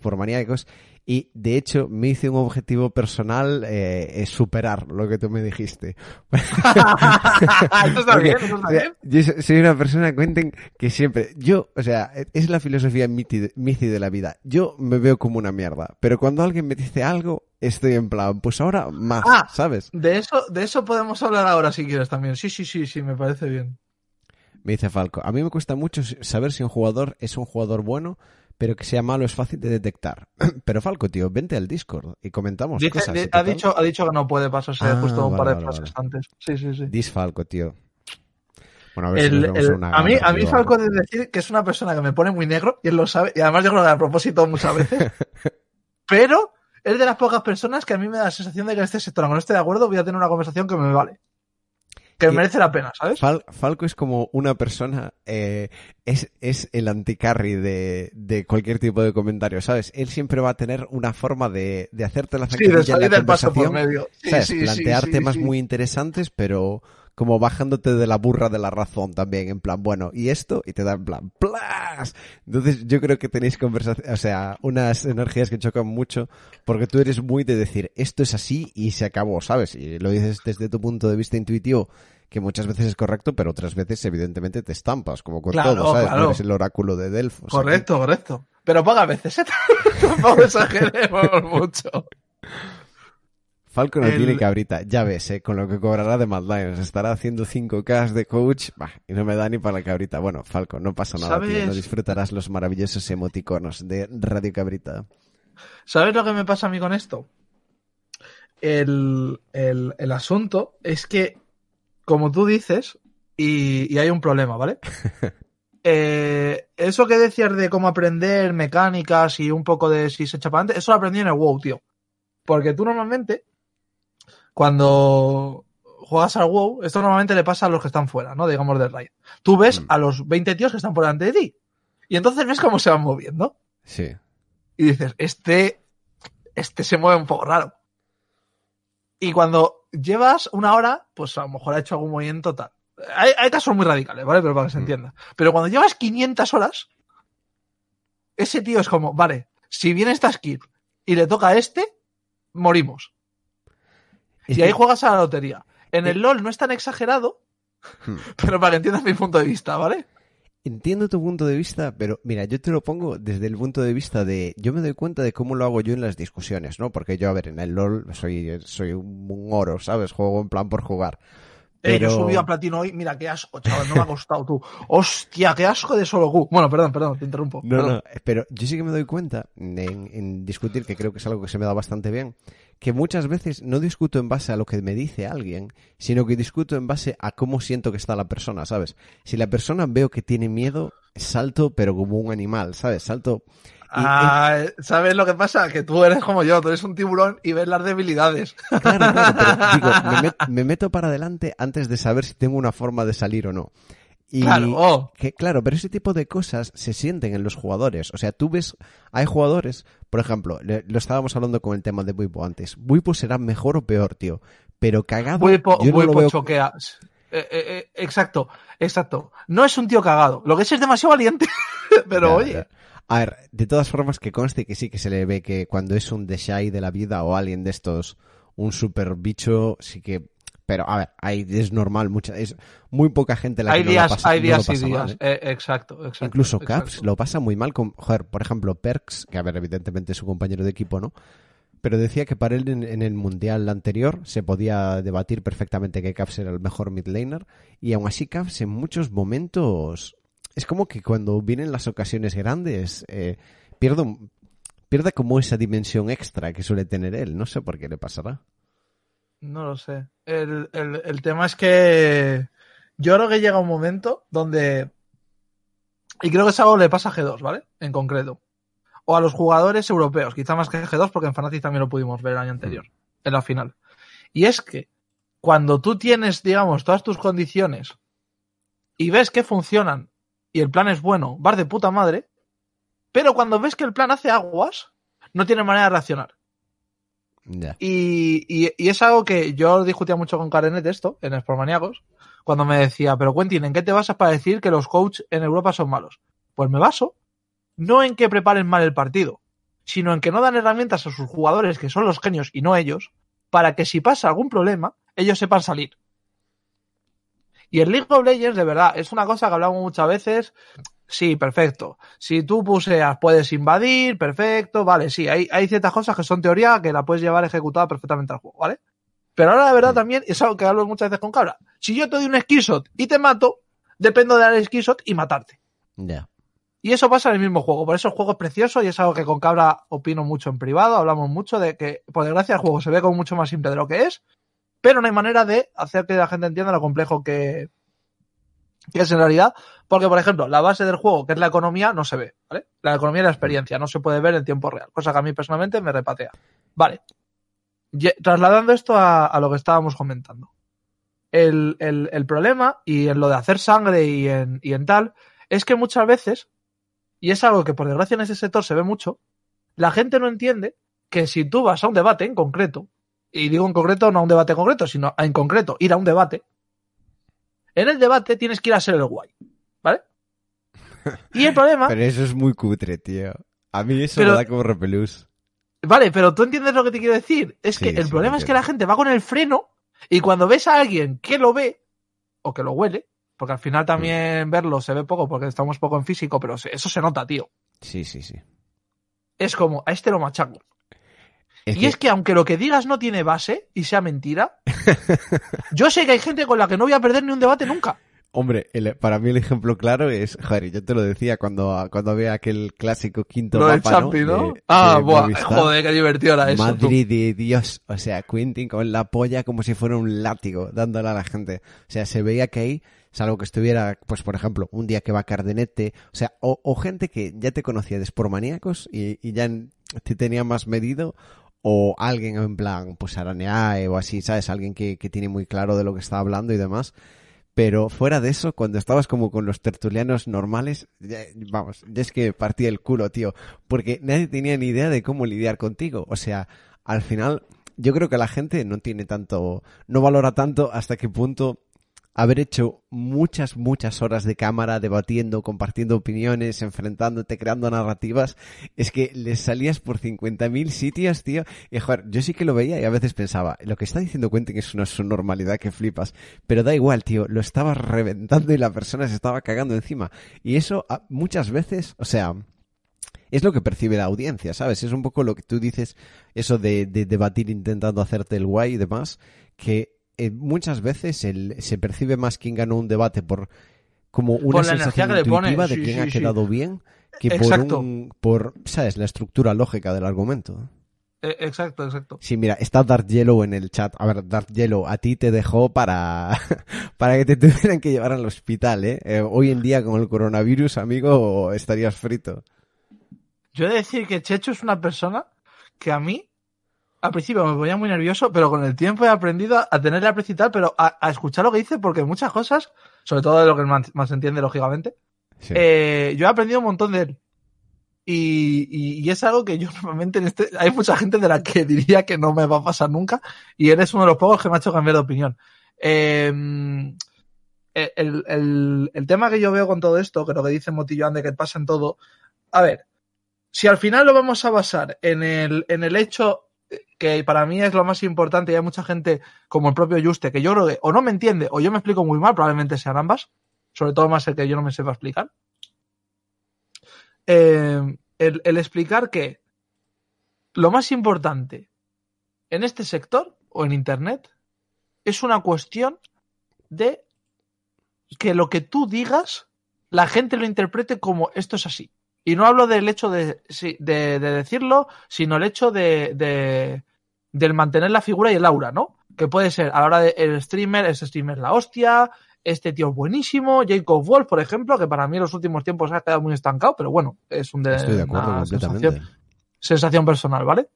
Y de hecho me hice un objetivo personal eh, es superar lo que tú me dijiste. eso está bien, eso está bien. Yo so- soy una persona, cuenten, que siempre, yo, o sea, es la filosofía Mici de la vida. Yo me veo como una mierda, pero cuando alguien me dice algo, estoy en plan, pues ahora más, Ah. ¿sabes? De eso, de eso podemos hablar ahora si quieres también. Sí, sí, sí, sí, me parece bien. Me dice Falco, a mí me cuesta mucho saber si un jugador es un jugador bueno, pero que sea malo es fácil de detectar. Pero Falco, tío, vente al Discord y comentamos Dice- cosas. di- y ha, dicho, ha dicho que no puede pasarse Ah, justo un par de vale, frases vale. antes. Sí, sí, sí. Dis Falco, tío. Bueno, a ver si nos el- una a mí, a mí. Falco es decir que es una persona que me pone muy negro y él lo sabe. Y además yo creo que a propósito muchas veces. pero es de las pocas personas que a mí me da la sensación de que en este sector, aunque no esté de acuerdo, voy a tener una conversación que me vale. Que merece la pena, ¿sabes? Fal- Falco es como una persona, eh, es, es el anticarry de, de cualquier tipo de comentario, ¿sabes? Él siempre va a tener una forma de, de hacerte la Sí, de zancadilla en salir la del paso por medio. Sí, ¿sabes? sí, Plantear temas muy interesantes, pero como bajándote de la burra de la razón también, en plan, bueno, ¿y esto? Y te da en plan, ¡plas! Entonces yo creo que tenéis conversación, o sea, unas energías que chocan mucho, porque tú eres muy de decir, esto es así y se acabó, ¿sabes? Y lo dices desde tu punto de vista intuitivo, que muchas veces es correcto, pero otras veces evidentemente te estampas, como con Claro, todo, ¿sabes? claro. No eres el oráculo de Delfos. aquí. Correcto, correcto. Pero pocas veces, ¿eh? Tampoco exageremos mucho. Falco no El- tiene cabrita, ya ves, ¿eh? con lo que cobrará de Mad Lions. Estará haciendo 5K de coach bah, y no me da ni para la cabrita. Bueno, Falco, no pasa nada, tío. No disfrutarás los maravillosos emoticonos de Radio Cabrita. ¿Sabes lo que me pasa a mí con esto? El, el- el asunto es que, como tú dices, y, y hay un problema, ¿vale? Eh, eso que decías de cómo aprender mecánicas y un poco de si se echa para adelante, eso lo aprendí en el WoW, tío. Porque tú normalmente, cuando juegas al WoW, esto normalmente le pasa a los que están fuera, ¿no? Digamos del raid. Tú ves Mm. a los 20 tíos que están por delante de ti. Y entonces ves cómo se van moviendo Sí. y dices, este, este se mueve un poco raro. Y cuando llevas una hora, pues a lo mejor ha hecho algún movimiento tal. Hay, hay casos muy radicales, ¿vale? Pero para que se Mm. entienda. Pero cuando llevas 500 horas, ese tío es como, vale, si viene esta skill y le toca a este, morimos. Es y ahí juegas a la lotería. En el LOL no es tan exagerado, Hmm. pero para que entiendas mi punto de vista, ¿vale? Entiendo tu punto de vista, pero mira, yo te lo pongo desde el punto de vista de, yo me doy cuenta de cómo lo hago yo en las discusiones, ¿no? Porque yo, a ver, en el LOL soy, soy un, oro, ¿sabes? Juego en plan por jugar. Eh, Pero- yo subí a platino hoy, mira qué asco, chaval, no me ha costado tú. Hostia, qué asco de solo Q. Bueno, perdón, perdón, te interrumpo. No, perdón. no, pero yo sí que me doy cuenta en, en discutir, que creo que es algo que se me da bastante bien, que muchas veces no discuto en base a lo que me dice alguien, sino que discuto en base a cómo siento que está la persona, ¿sabes? Si la persona veo que tiene miedo, salto, pero como un animal, ¿sabes? Salto. y- Ah, ¿Sabes lo que pasa? Que tú eres como yo, tú eres un tiburón y ves las debilidades. Claro, claro, pero digo, me, met- me meto para adelante antes de saber si tengo una forma de salir o no. Y Claro, oh. que, claro, pero ese tipo de cosas se sienten en los jugadores. O sea, tú ves, hay jugadores, por ejemplo, le- lo estábamos hablando con el tema de Buipo antes. Buipo será mejor o peor, tío. Pero cagado, Buipo, yo no lo veo. choquea. Eh, eh, eh, exacto, exacto. No es un tío cagado. Lo que es es demasiado valiente. Pero oye. A ver, de todas formas que conste que sí que se le ve que cuando es un Deshai de la vida o alguien de estos, un super bicho, sí que... Pero, a ver, hay, es normal, mucha, es muy poca gente la hay que no días, la pasa, hay no días y mal, días. ¿eh? Eh, exacto, exacto. Incluso exacto. Caps lo pasa muy mal con, joder, por ejemplo, Perks, que a ver, evidentemente es su compañero de equipo, ¿no? Pero decía que para él en, en el mundial anterior se podía debatir perfectamente que Caps era el mejor mid laner y aún así Caps en muchos momentos es como que cuando vienen las ocasiones grandes eh, pierde, un- pierde como esa dimensión extra que suele tener él. No sé por qué le pasará. No lo sé. El, el- el tema es que yo creo que llega un momento donde. Y creo que es algo que le pasa a G2, ¿vale? En concreto. O a los jugadores europeos, quizá más que G2, porque en Fnatic también lo pudimos ver el año anterior, en la final. Y es que cuando tú tienes, digamos, todas tus condiciones y ves que funcionan y el plan es bueno, vas de puta madre, pero cuando ves que el plan hace aguas, no tienes manera de reaccionar. Y, y- es algo que yo discutía mucho con Karenet esto, en Sportmaníacos, cuando me decía, pero Quentin, ¿en qué te basas para decir que los coaches en Europa son malos? Pues me baso no en que preparen mal el partido, sino en que no dan herramientas a sus jugadores, que son los genios y no ellos, para que si pasa algún problema, ellos sepan salir. Y el League of Legends, de verdad, es una cosa que hablamos muchas veces. Sí, perfecto. Si tú puseas, puedes invadir, perfecto, vale, sí, hay, hay ciertas cosas que son teoría que la puedes llevar ejecutada perfectamente al juego, ¿vale? Pero ahora, de verdad, también, es algo que hablo muchas veces con Cabra. Si yo te doy un skillshot y te mato, dependo de dar el skillshot y matarte. Ya. Y eso pasa en el mismo juego. Por eso el juego es precioso y es algo que con Cabra opino mucho en privado. Hablamos mucho de que, por desgracia, el juego se ve como mucho más simple de lo que es, pero no hay manera de hacer que la gente entienda lo complejo que, que es en realidad. Porque, por ejemplo, la base del juego, que es la economía, no se ve, ¿vale? La economía y la experiencia no se puede ver en tiempo real, cosa que a mí personalmente me repatea. Vale. Trasladando esto a, lo que estábamos comentando. El, el- problema, y en lo de hacer sangre y en, y en tal, es que muchas veces, y es algo que por desgracia en ese sector se ve mucho, la gente no entiende que si tú vas a un debate en concreto, y digo en concreto no a un debate concreto, sino en concreto ir a un debate, en el debate tienes que ir a ser el guay, ¿vale? Y el problema, Pero eso es muy cutre, tío. A mí eso Pero- me da como repelús. vale, pero tú entiendes lo que te quiero decir. Es que el sí, problema es que la gente va con el freno y cuando ves a alguien que lo ve o que lo huele, porque al final Mm. también verlo se ve poco porque estamos poco en físico, pero eso se nota, tío. Sí, sí, sí. Es como, a este lo machaco. Es y que- es que aunque lo que digas no tiene base y sea mentira, yo sé que hay gente con la que no voy a perder ni un debate nunca. Hombre, el- para mí el ejemplo claro es, joder, yo te lo decía cuando, cuando había aquel clásico quinto del mapa, ¿no? Champi, ¿no? De- ah, de buah, Movistar. joder, qué divertido era eso. Madre de Dios, o sea, Quentin con la polla como si fuera un látigo dándole a la gente. O sea, se veía que ahí, salvo que estuviera, pues por ejemplo, un día que va Cardenete, o sea, o, o gente que ya te conocía de spormaníacos y, y ya te tenía más medido, o alguien en plan, pues Araneae o así, ¿sabes? Alguien que, que tiene muy claro de lo que está hablando y demás. Pero fuera de eso, cuando estabas como con los tertulianos normales, ya- vamos, ya es que partía el culo, tío. Porque nadie tenía ni idea de cómo lidiar contigo. O sea, al final, yo creo que la gente no tiene tanto, no valora tanto hasta qué punto haber hecho muchas, muchas horas de cámara debatiendo, compartiendo opiniones, enfrentándote, creando narrativas, es que les salías por 50.000 sitios, tío. Y joder, yo sí que lo veía y a veces pensaba, lo que está diciendo Quentin es una subnormalidad que flipas. Pero da igual, tío, lo estaba reventando y la persona se estaba cagando encima. Y eso muchas veces, o sea, es lo que percibe la audiencia, ¿sabes? Es un poco lo que tú dices, eso de, de debatir intentando hacerte el guay y demás, que eh, muchas veces el- se percibe más quien ganó un debate por como una Por sensación que intuitiva de sí, quién sí, ha sí. quedado bien que por un, por, ¿sabes? La estructura lógica del argumento. Eh, exacto, exacto. Sí, mira, está Dark Yellow en el chat. A ver, Dark Yellow, a ti te dejó para, para que te tuvieran que llevar al hospital, ¿eh? Eh, Hoy en día con el coronavirus, amigo, estarías frito. Yo he de decir que Checho es una persona que a mí, al principio me ponía muy nervioso, pero con el tiempo he aprendido a tenerle aprecio y tal, pero a, a escuchar lo que dice, porque muchas cosas, sobre todo de lo que más, más entiende, lógicamente, Sí. eh, yo he aprendido un montón de él. Y, y- y es algo que yo normalmente en este, hay mucha gente de la que diría que no me va a pasar nunca, y eres uno de los pocos que me ha hecho cambiar de opinión. Eh, el, el- el tema que yo veo con todo esto, que lo que dice Motillo de que pasa en todo, a ver, si al final lo vamos a basar en el, en el hecho que para mí es lo más importante y hay mucha gente como el propio Juste que yo creo que o no me entiende o yo me explico muy mal, probablemente sean ambas, sobre todo más el que yo no me sepa explicar. Eh, el, el explicar que lo más importante en este sector o en Internet es una cuestión de que lo que tú digas la gente lo interprete como esto es así. Y no hablo del hecho de, de, de decirlo, sino el hecho de, de, del mantener la figura y el aura, ¿no? Que puede ser a la hora del streamer, este streamer es la hostia, este tío es buenísimo, Jacob Wolf, por ejemplo, que para mí en los últimos tiempos ha quedado muy estancado, pero bueno, es un de, Estoy de acuerdo una sensación, sensación personal, ¿vale?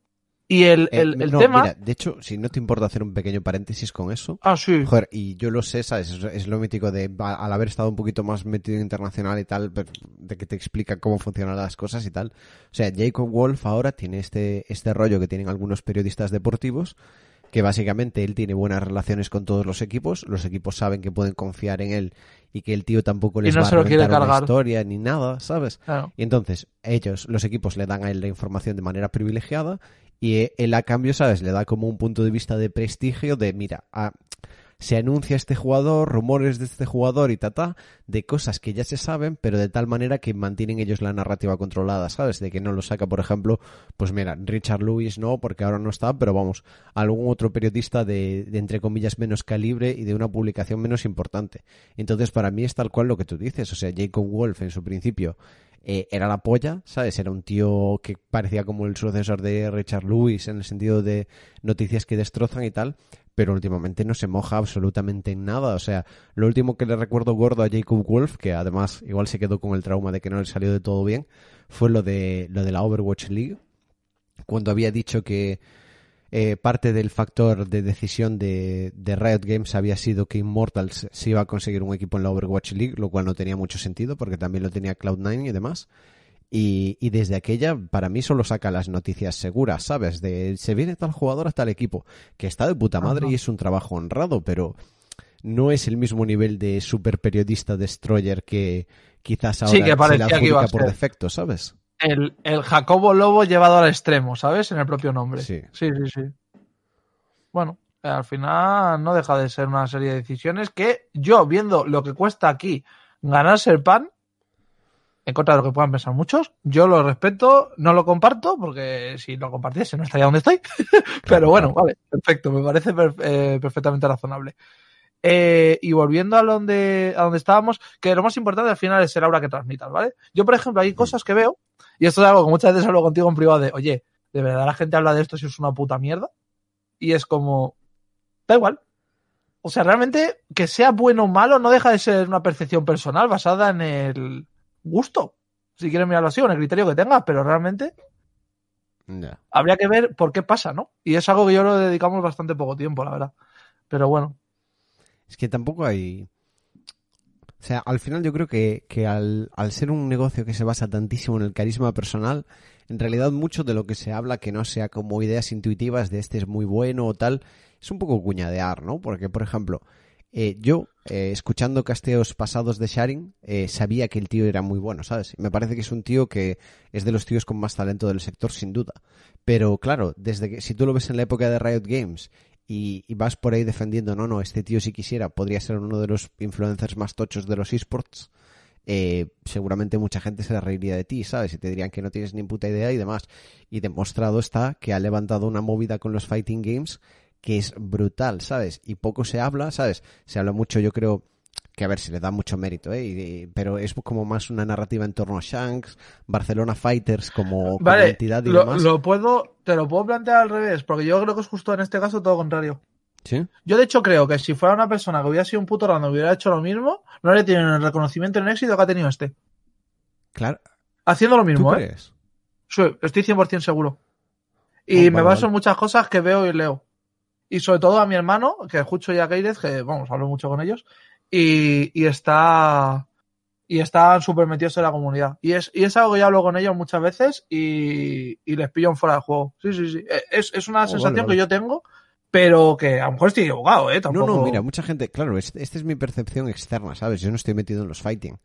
Y el, Eh, el, el no, tema... mira, de hecho, si no te importa hacer un pequeño paréntesis con eso, ah, sí. Joder, y yo lo sé, ¿sabes? Es, es lo mítico de, al haber estado un poquito más metido en internacional y tal, de que te explica cómo funcionan las cosas y tal. O sea, Jacob Wolf ahora tiene este, este rollo que tienen algunos periodistas deportivos, que básicamente él tiene buenas relaciones con todos los equipos, los equipos saben que pueden confiar en él y que el tío tampoco les no va se a quiere una cargar. historia ni nada, ¿sabes? Claro. Y entonces ellos, los equipos, le dan a él la información de manera privilegiada y él a cambio, ¿sabes? Le da como un punto de vista de prestigio de, mira, a- se anuncia este jugador, rumores de este jugador y ta, de cosas que ya se saben, pero de tal manera que mantienen ellos la narrativa controlada, ¿sabes? De que no lo saca, por ejemplo, pues mira, Richard Lewis no, porque ahora no está, pero vamos, algún otro periodista de, de entre comillas menos calibre y de una publicación menos importante. Entonces, para mí es tal cual lo que tú dices, o sea, Jacob Wolf en su principio eh, era la polla, ¿sabes? Era un tío que parecía como el sucesor de Richard Lewis en el sentido de noticias que destrozan y tal, pero últimamente no se moja absolutamente en nada. O sea, lo último que le recuerdo gordo a Jacob Wolf, que además igual se quedó con el trauma de que no le salió de todo bien, fue lo de, lo de la Overwatch League, cuando había dicho que eh, parte del factor de decisión de, de Riot Games había sido que Immortals se iba a conseguir un equipo en la Overwatch League, lo cual no tenía mucho sentido porque también lo tenía Cloud9 y demás. Y, y desde aquella, para mí solo saca las noticias seguras, ¿sabes? De se viene tal jugador hasta el equipo, que está de puta madre Ajá. y es un trabajo honrado, pero no es el mismo nivel de super periodista destroyer que quizás ahora Sí, que se parecía le que iba a adjudica por defecto, ¿sabes? El, el Jacobo Lobo llevado al extremo, ¿sabes? En el propio nombre. Sí. sí, sí. sí. Bueno, eh, al final no deja de ser una serie de decisiones que yo, viendo lo que cuesta aquí ganarse el pan, en contra de lo que puedan pensar muchos, yo lo respeto, no lo comparto, porque si lo compartiese no estaría donde estoy. Pero bueno, vale, perfecto, me parece per- eh, perfectamente razonable. Eh, y volviendo a donde, a donde estábamos, que lo más importante al final es el aura que transmitas, ¿vale? Yo, por ejemplo, hay cosas que veo, y esto es algo que muchas veces hablo contigo en privado de, oye, ¿de verdad la gente habla de esto si es una puta mierda? Y es como, da igual. O sea, realmente, que sea bueno o malo no deja de ser una percepción personal basada en el gusto. Si quieres mirarlo así, o en el criterio que tengas, pero realmente habría que ver por qué pasa, ¿no? Y es algo que yo lo dedicamos bastante poco tiempo, la verdad. Pero bueno, Es que tampoco hay. O sea, al final yo creo que, que al, al ser un negocio que se basa tantísimo en el carisma personal, en realidad mucho de lo que se habla que no sea como ideas intuitivas de este es muy bueno o tal, es un poco cuñadear, ¿no? Porque, por ejemplo, eh, yo, eh, escuchando casteos pasados de Sharing, eh, sabía que el tío era muy bueno, ¿sabes? Me parece que es un tío que es de los tíos con más talento del sector, sin duda. Pero claro, desde que si tú lo ves en la época de Riot Games y, vas por ahí defendiendo, no, no, este tío si quisiera podría ser uno de los influencers más tochos de los esports, eh, seguramente mucha gente se reiría de ti, ¿sabes? Y te dirían que no tienes ni puta idea y demás. Y demostrado está que ha levantado una movida con los fighting games que es brutal, ¿sabes? Y poco se habla, ¿sabes? Se habla mucho, yo creo, que a ver, se le da mucho mérito, ¿eh? Y- pero es como más una narrativa en torno a Shanks, Barcelona Fighters como, como vale, entidad y lo, demás. lo puedo, te lo puedo plantear al revés, porque yo creo que es justo en este caso todo contrario. ¿Sí? Yo de hecho creo que si fuera una persona que hubiera sido un puto random y hubiera hecho lo mismo, no le tienen el reconocimiento en el éxito que ha tenido este. Claro. Haciendo lo ¿Tú mismo, ¿eh? crees? Sí, estoy 100% seguro. Y Oh, me vale, baso vale. en muchas cosas que veo y leo. Y sobre todo a mi hermano, que escucho ya Keirez, que vamos, hablo mucho con ellos, y, y está y están súper metidos en la comunidad. Y es, y es algo que ya hablo con ellos muchas veces y, y les pillo en fuera de juego. Sí, sí, sí. Eh, Es, es una Oh, sensación vale, vale. que yo tengo, pero que a lo mejor estoy equivocado, ¿eh? No, Tampoco... no, mira, mucha gente, claro, es- esta es mi percepción externa, ¿sabes? Yo no estoy metido en los fighting,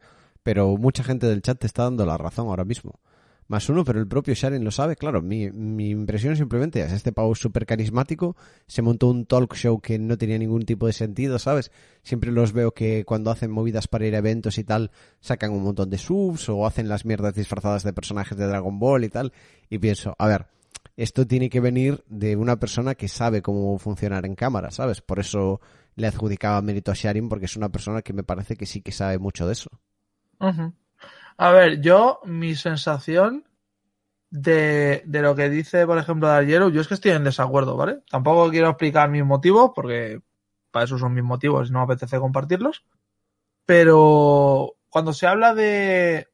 pero mucha gente del chat te está dando la razón ahora mismo. Más uno, pero el propio Sharon lo sabe, claro, mi, mi impresión simplemente es este pavo súper carismático, se montó un talk show que no tenía ningún tipo de sentido, ¿sabes? Siempre los veo que cuando hacen movidas para ir a eventos y tal, sacan un montón de subs o hacen las mierdas disfrazadas de personajes de Dragon Ball y tal, y pienso, a ver, esto tiene que venir de una persona que sabe cómo funcionar en cámara, ¿sabes? Por eso le adjudicaba mérito a Sharin, porque es una persona que me parece que sí que sabe mucho de eso. A ver, yo, mi sensación de, de lo que dice, por ejemplo, Darjero, yo es que estoy en desacuerdo, ¿vale? Tampoco quiero explicar mis motivos, porque para eso son mis motivos y no me apetece compartirlos. Pero cuando se habla de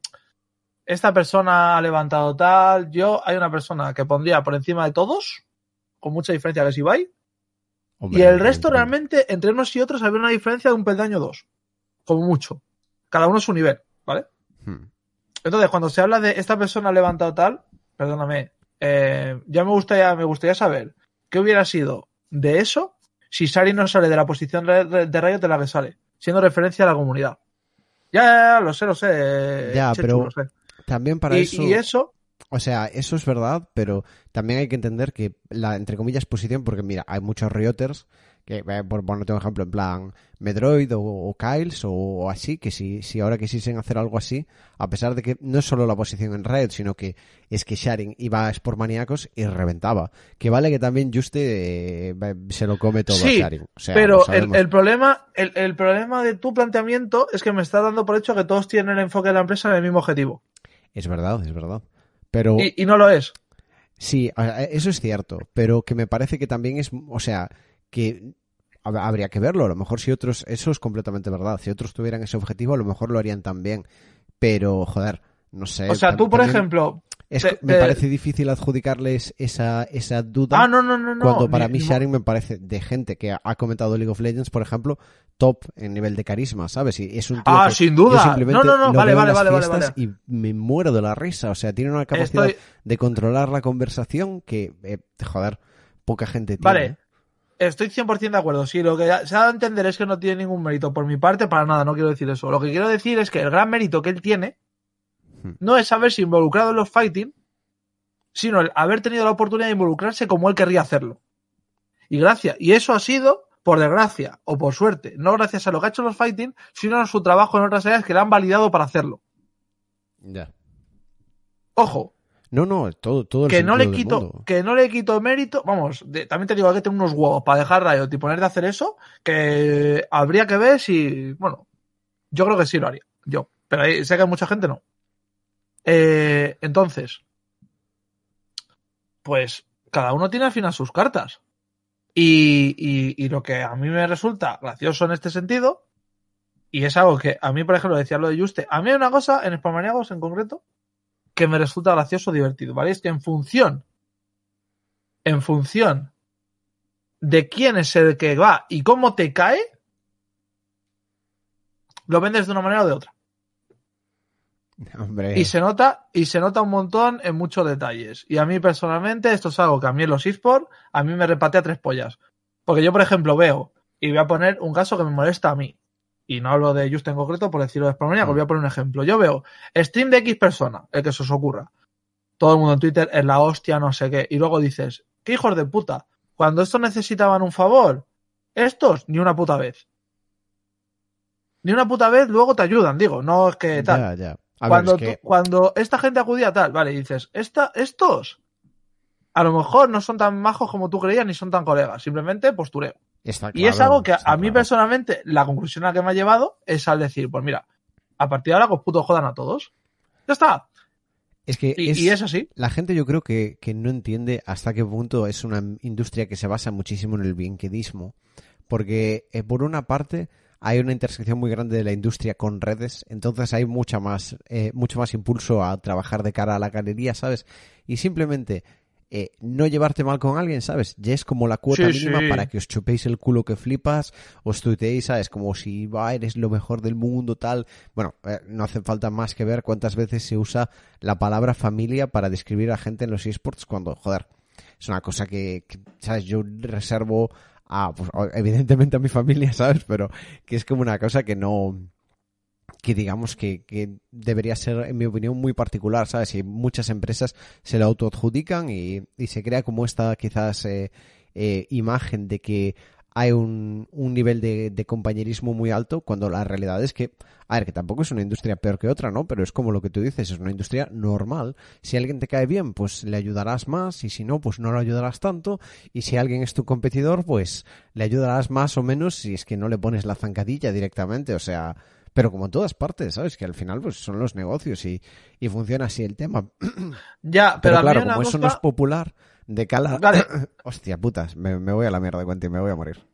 esta persona ha levantado tal, yo hay una persona que pondría por encima de todos, con mucha diferencia que es Ibai, Hombre, y el resto realmente, entre unos y otros, había una diferencia de un peldaño o dos. Como mucho. Cada uno a su nivel, ¿vale? Hmm. Entonces, cuando se habla de esta persona ha levantado tal, perdóname, eh, ya me gustaría, me gustaría saber qué hubiera sido de eso si Sari no sale de la posición de Riot de la que sale, siendo referencia a la comunidad. Ya, ya, ya, lo sé, lo sé. Ya, Chechu, pero lo sé. También para Y, eso. y eso, O sea, eso es verdad, pero también hay que entender que la, entre comillas, posición, porque mira, hay muchos rioters, que, eh, por ponerte un ejemplo, en plan Medroid o, o Kyles o, o así, que si, si ahora quisiesen hacer algo así, a pesar de que no es solo la posición en Riot, sino que es que Sharing iba a Sport Maníacos y reventaba. Que vale que también Juste eh, se lo come todo Sí, a Sharing. O sea, pero el, el problema, el, el problema de tu planteamiento es que me está dando por hecho que todos tienen el enfoque de la empresa en el mismo objetivo. Es verdad, es verdad. Pero Y, y no lo es. Sí, eso es cierto, pero que me parece que también es, o sea, que hab- habría que verlo. A lo mejor si otros, eso es completamente verdad. Si otros tuvieran ese objetivo, a lo mejor lo harían también. Pero, joder, no sé. O sea, tú, por ejemplo. es- te- me te- parece difícil adjudicarles esa, esa duda. Ah, no, no, no, no. cuando para mí Sharing me parece de gente que ha- comentado League of Legends, por ejemplo, top en nivel de carisma, ¿sabes? Y es un tío Ah, que sin yo duda. simplemente No, no, no, vale, vale, vale, vale. Y me muero de la risa. O sea, tiene una capacidad Estoy, de controlar la conversación que, eh, joder, poca gente tiene. Vale. Estoy 100% de acuerdo. Sí, lo que se ha dado a entender es que no tiene ningún mérito por mi parte, para nada, no quiero decir eso. Lo que quiero decir es que el gran mérito que él tiene Hmm. no es haberse involucrado en los fighting, sino el haber tenido la oportunidad de involucrarse como él querría hacerlo. Y gracias. Y eso ha sido, por desgracia o por suerte, no gracias a lo que ha hecho los fighting, sino a su trabajo en otras áreas que le han validado para hacerlo. Ya. Ojo, No, no, todo, todo el que no le quito mundo. que no le quito mérito vamos de- también te digo hay que tener unos huevos para dejar Riot y ponerte a hacer eso que habría que ver si bueno yo creo que sí lo haría yo pero ahí sé que mucha gente no Eh, entonces pues cada uno tiene al final sus cartas y, y, y lo que a mí me resulta gracioso en este sentido y es algo que a mí por ejemplo decía lo de Juste a mí hay una cosa en Spamaniagos en concreto que me resulta gracioso o divertido, ¿vale? Es que en función, en función de quién es el que va y cómo te cae, lo vendes de una manera o de otra. Hombre, Y se nota, y se nota un montón en muchos detalles. Y a mí personalmente, esto es algo que a mí en los eSports, a mí me repatea tres pollas. Porque yo, por ejemplo, veo, y voy a poner un caso que me molesta a mí. Y no hablo de Just en concreto por decirlo de Spamania, Mm. voy a poner un ejemplo. Yo veo stream de X persona, el que se os ocurra. Todo el mundo en Twitter es la hostia, no sé qué. Y luego dices, qué hijos de puta. Cuando estos necesitaban un favor, estos, ni una puta vez. Ni una puta vez, luego te ayudan, digo, no es que tal ya, ya. A cuando, ver, es que, tú- cuando esta gente acudía a tal, vale, y dices, esta, estos a lo mejor no son tan majos como tú creías ni son tan colegas, simplemente postureo. Está y es algo que a, mí claro. personalmente, la conclusión a la que me ha llevado es al decir, pues mira, a partir de ahora, pues puto jodan a todos. Ya está. Es que Y es, y es así. la gente yo creo que, que no entiende hasta qué punto es una industria que se basa muchísimo en el bienquedismo. Porque eh, por una parte hay una intersección muy grande de la industria con redes, entonces hay mucha más, eh, mucho más impulso a trabajar de cara a la galería, ¿sabes? Y simplemente eh, no llevarte mal con alguien, ¿sabes? Ya es como la cuota Sí, mínima sí. para que os chupéis el culo que flipas, os tuiteéis, ¿sabes? Como si va, eres lo mejor del mundo, tal. Bueno, eh, no hace falta más que ver cuántas veces se usa la palabra familia para describir a gente en los esports cuando, joder, es una cosa que, que, ¿sabes? Yo reservo a, pues, evidentemente a mi familia, ¿sabes? Pero que es como una cosa que no, que digamos que, que debería ser, en mi opinión, muy particular, ¿sabes? Y muchas empresas se lo autoadjudican y, y se crea como esta quizás eh, eh, imagen de que hay un, nivel de, de compañerismo muy alto cuando la realidad es que, a ver, que tampoco es una industria peor que otra, ¿no? Pero es como lo que tú dices, es una industria normal. Si alguien te cae bien, pues le ayudarás más y si no, pues no le ayudarás tanto. Y si alguien es tu competidor, pues le ayudarás más o menos si es que no le pones la zancadilla directamente, o sea... Pero como en todas partes, ¿sabes? Que al final pues son los negocios y, y funciona así el tema. Ya, Pero pero, claro, como eso no es popular, de cala... Vale. Hostia putas, me, me voy a la mierda, Cuenti, me voy a morir.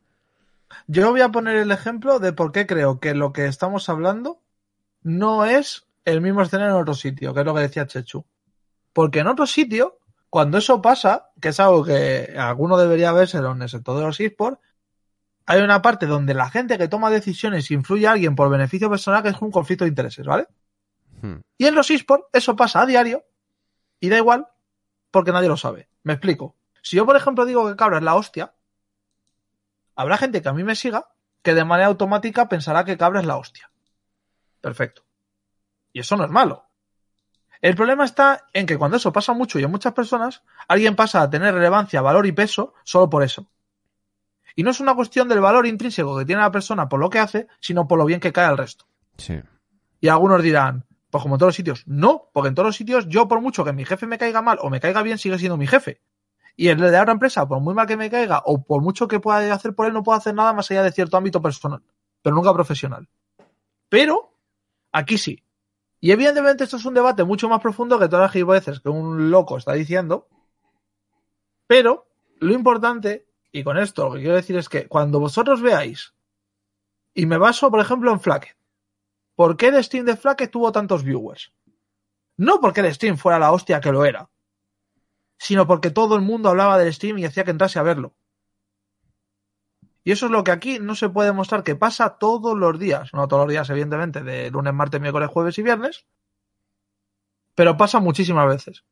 Yo voy a poner el ejemplo de por qué creo que lo que estamos hablando no es el mismo escenario en otro sitio, que es lo que decía Chechu. Porque en otro sitio, cuando eso pasa, que es algo que alguno debería verse en el sector de los esports, hay una parte donde la gente que toma decisiones influye a alguien por beneficio personal, que es un conflicto de intereses, ¿vale? Hmm. Y en los esports eso pasa a diario y da igual porque nadie lo sabe. Me explico. Si yo, por ejemplo, digo que Cabra es la hostia, habrá gente que a mí me siga que de manera automática pensará que Cabra es la hostia. Perfecto. Y eso no es malo. El problema está en que cuando eso pasa mucho y en muchas personas, alguien pasa a tener relevancia, valor y peso solo por eso. Y no es una cuestión del valor intrínseco que tiene la persona por lo que hace, sino por lo bien que cae al resto. Sí. Y algunos dirán, pues como en todos los sitios, no, porque en todos los sitios yo por mucho que mi jefe me caiga mal o me caiga bien, sigue siendo mi jefe. Y el de la otra empresa, por muy mal que me caiga o por mucho que pueda hacer por él, no puedo hacer nada más allá de cierto ámbito personal, pero nunca profesional. Pero aquí sí. Y evidentemente esto es un debate mucho más profundo que todas las gilipolleces que un loco está diciendo. Pero lo importante, y con esto lo que quiero decir es que cuando vosotros veáis, y me baso por ejemplo en Flacket, ¿por qué el stream de Flacket tuvo tantos viewers? No porque el stream fuera la hostia que lo era, sino porque todo el mundo hablaba del stream y hacía que entrase a verlo. Y eso es lo que aquí no se puede mostrar que pasa todos los días. No todos los días, evidentemente, de lunes, martes, miércoles, jueves y viernes. Pero pasa muchísimas veces.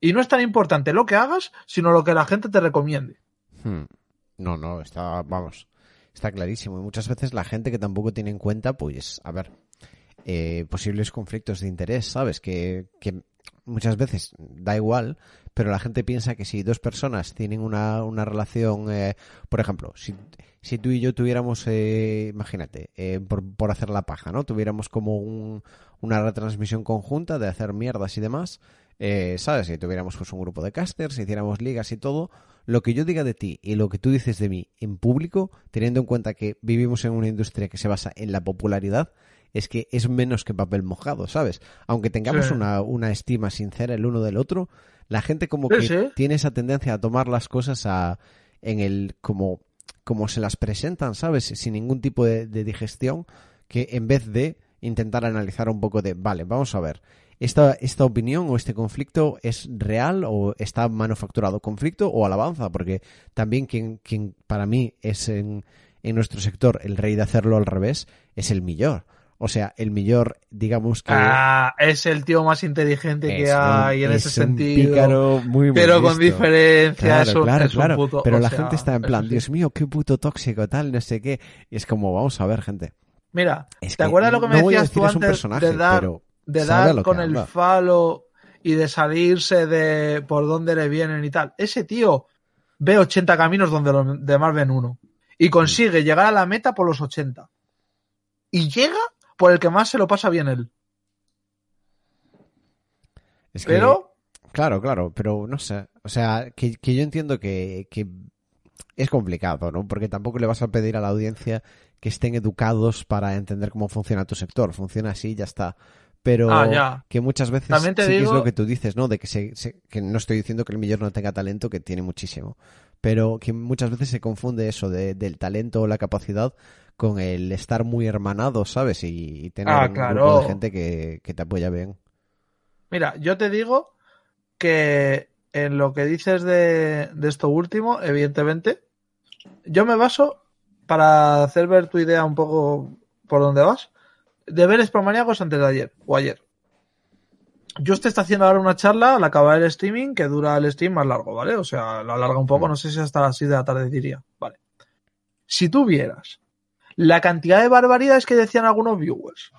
Y no es tan importante lo que hagas, sino lo que la gente te recomiende. Hmm. No, no, está, vamos, está clarísimo. Y muchas veces la gente que tampoco tiene en cuenta, pues, a ver, eh, posibles conflictos de interés, ¿sabes? Que, que muchas veces da igual, pero la gente piensa que si dos personas tienen una, una relación, eh, por ejemplo, si, si tú y yo tuviéramos, eh, imagínate, eh, por, por, hacer la paja, ¿no? Tuviéramos como un, una retransmisión conjunta de hacer mierdas y demás, eh, ¿sabes? Si tuviéramos pues un grupo de casters, si hiciéramos ligas y todo, lo que yo diga de ti y lo que tú dices de mí en público, teniendo en cuenta que vivimos en una industria que se basa en la popularidad, es que es menos que papel mojado, ¿sabes? Aunque tengamos sí. una, una, estima sincera el uno del otro, la gente como sí, que sí. tiene esa tendencia a tomar las cosas a, en el como, como se las presentan, ¿sabes? Sin ningún tipo de, de digestión, que en vez de intentar analizar un poco de, vale, vamos a ver, esta, esta opinión o este conflicto es real o está manufacturado conflicto o alabanza, porque también quien, quien para mí es en, en nuestro sector el rey de hacerlo al revés es el millor. O sea, el millor, digamos que. Ah, es el tío más inteligente que hay un, en es ese un sentido. Pícaro muy pero con diferencia, Claro, es un, claro, es un claro. puto. Pero la sea, gente está en plan. Dios mío, qué puto tóxico, tal, no sé qué. Y es como, vamos a ver, gente. Mira, Es ¿te acuerdas lo que me no voy a decías tú es un antes personaje, de dar, pero de dar con el falo y de salirse de por dónde le vienen y tal? Ese tío ve 80 caminos donde los demás ven uno. Y consigue llegar a la meta por los 80. Y llega por el que más se lo pasa bien él. Es que- Pero, Claro, claro, pero no sé. O sea, que, que yo entiendo que, que es complicado, ¿no? Porque tampoco le vas a pedir a la audiencia que estén educados para entender cómo funciona tu sector. Funciona así y ya está. Pero Ah, que muchas veces sí que es lo que tú dices, ¿no? De que, se, se- que no estoy diciendo que el millón no tenga talento, que tiene muchísimo. Pero que muchas veces se confunde eso de- del talento o la capacidad con el estar muy hermanado, ¿sabes? Y, y tener Ah, un claro. grupo de gente que, que te apoya bien. mira, yo te digo que en lo que dices de, de esto último, evidentemente, yo me baso para hacer ver tu idea un poco por dónde vas, deberes promaniacos antes de ayer o ayer. Yo te está haciendo ahora una charla al acabar el streaming que dura el stream más largo, ¿vale? O sea, lo alarga un poco, no sé si hasta las 6 de la tarde diría, ¿vale? Si tú vieras la cantidad de barbaridades que decían algunos viewers,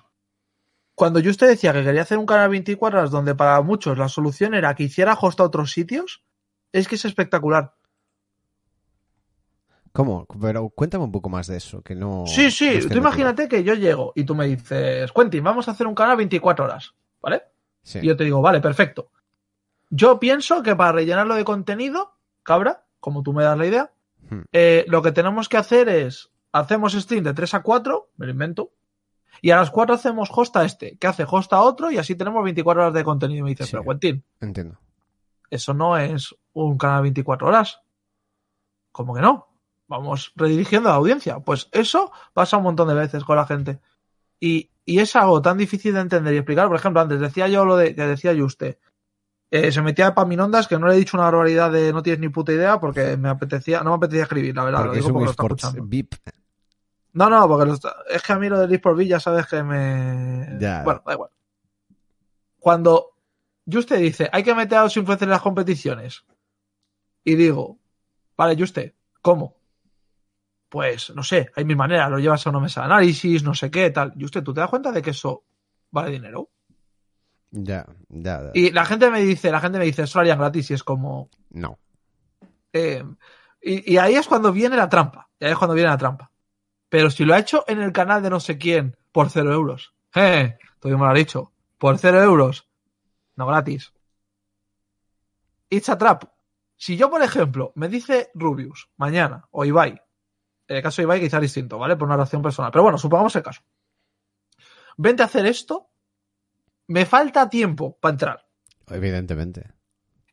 cuando yo usted decía que quería hacer un canal 24 horas donde para muchos la solución era que hiciera host a otros sitios, es que es espectacular. ¿Cómo? Pero cuéntame un poco más de eso, que no... Sí, sí, tú imagínate que yo llego y tú me dices, Quentin, vamos a hacer un canal 24 horas, ¿vale? Sí. Y yo te digo, vale, perfecto. Yo pienso que para rellenarlo de contenido, cabra, como tú me das la idea, Hmm. eh, lo que tenemos que hacer es, hacemos stream de 3 a 4, me lo invento, y a las 4 hacemos host a este, que hace host a otro, y así tenemos 24 horas de contenido. Y me dices, Sí. pero Quentin, Entiendo. eso no es un canal 24 horas. ¿Cómo que no? Vamos redirigiendo a la audiencia. Pues eso pasa un montón de veces con la gente. Y, y es algo tan difícil de entender y explicar. Por ejemplo, antes decía yo lo de que decía yo usted. Eh, se metía de Paminondas, que no le he dicho una barbaridad de no tienes ni puta idea, porque me apetecía, no me apetecía escribir, la verdad, lo Porque es digo un porque lo está escuchando. No, no, porque lo está- es que a mí lo del eSport ya sabes que me. Ya. Bueno, da igual. Cuando usted dice, hay que meter a los influencers en las competiciones. Y digo, vale, usted, ¿cómo? Pues, no sé, hay mil maneras, lo llevas a una mesa de análisis, no sé qué, tal. Y usted, ¿tú te das cuenta de que eso vale dinero? Ya, ya, ya. Y la gente me dice, la gente me dice, eso lo harían gratis y es como... No. eh, y, y ahí es cuando viene la trampa. Y ahí es cuando viene la trampa. Pero si lo ha hecho en el canal de no sé quién por cero euros. Eh, todavía me lo ha dicho. Por cero euros. No gratis. It's a trap. Si yo, por ejemplo, me dice Rubius mañana o Ibai, el caso de Ibai quizás distinto, ¿vale? Por una relación personal. Pero bueno, supongamos el caso. Vente a hacer esto. Me falta tiempo para entrar. Evidentemente.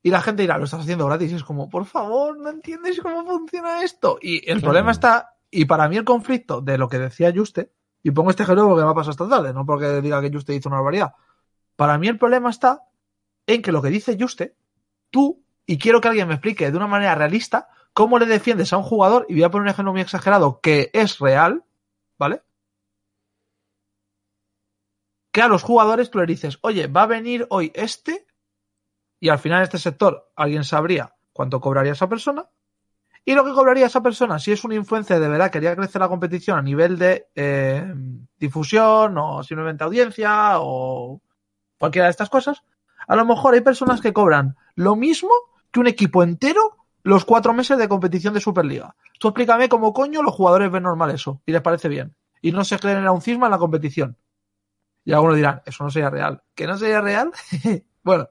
Y la gente dirá, lo estás haciendo gratis. Y es como, por favor, no entiendes cómo funciona esto. Y el Claro. problema está, y para mí el conflicto de lo que decía Juste, y pongo este ejemplo porque me ha pasado esta tarde, no porque diga que Juste hizo una barbaridad. Para mí el problema está en que lo que dice Juste, tú, y quiero que alguien me explique de una manera realista, cómo le defiendes a un jugador, y voy a poner un ejemplo muy exagerado, que es real, ¿vale? Que a los jugadores tú le dices, oye, va a venir hoy este, y al final este sector alguien sabría cuánto cobraría esa persona, y lo que cobraría esa persona, si es un influencer de verdad, quería crecer la competición a nivel de eh, difusión o simplemente audiencia o cualquiera de estas cosas, a lo mejor hay personas que cobran lo mismo que un equipo entero los cuatro meses de competición de Superliga. Tú explícame cómo coño los jugadores ven normal eso y les parece bien. Y no se genera un cisma en la competición. Y algunos dirán, eso no sería real. ¿Que no sería real? bueno,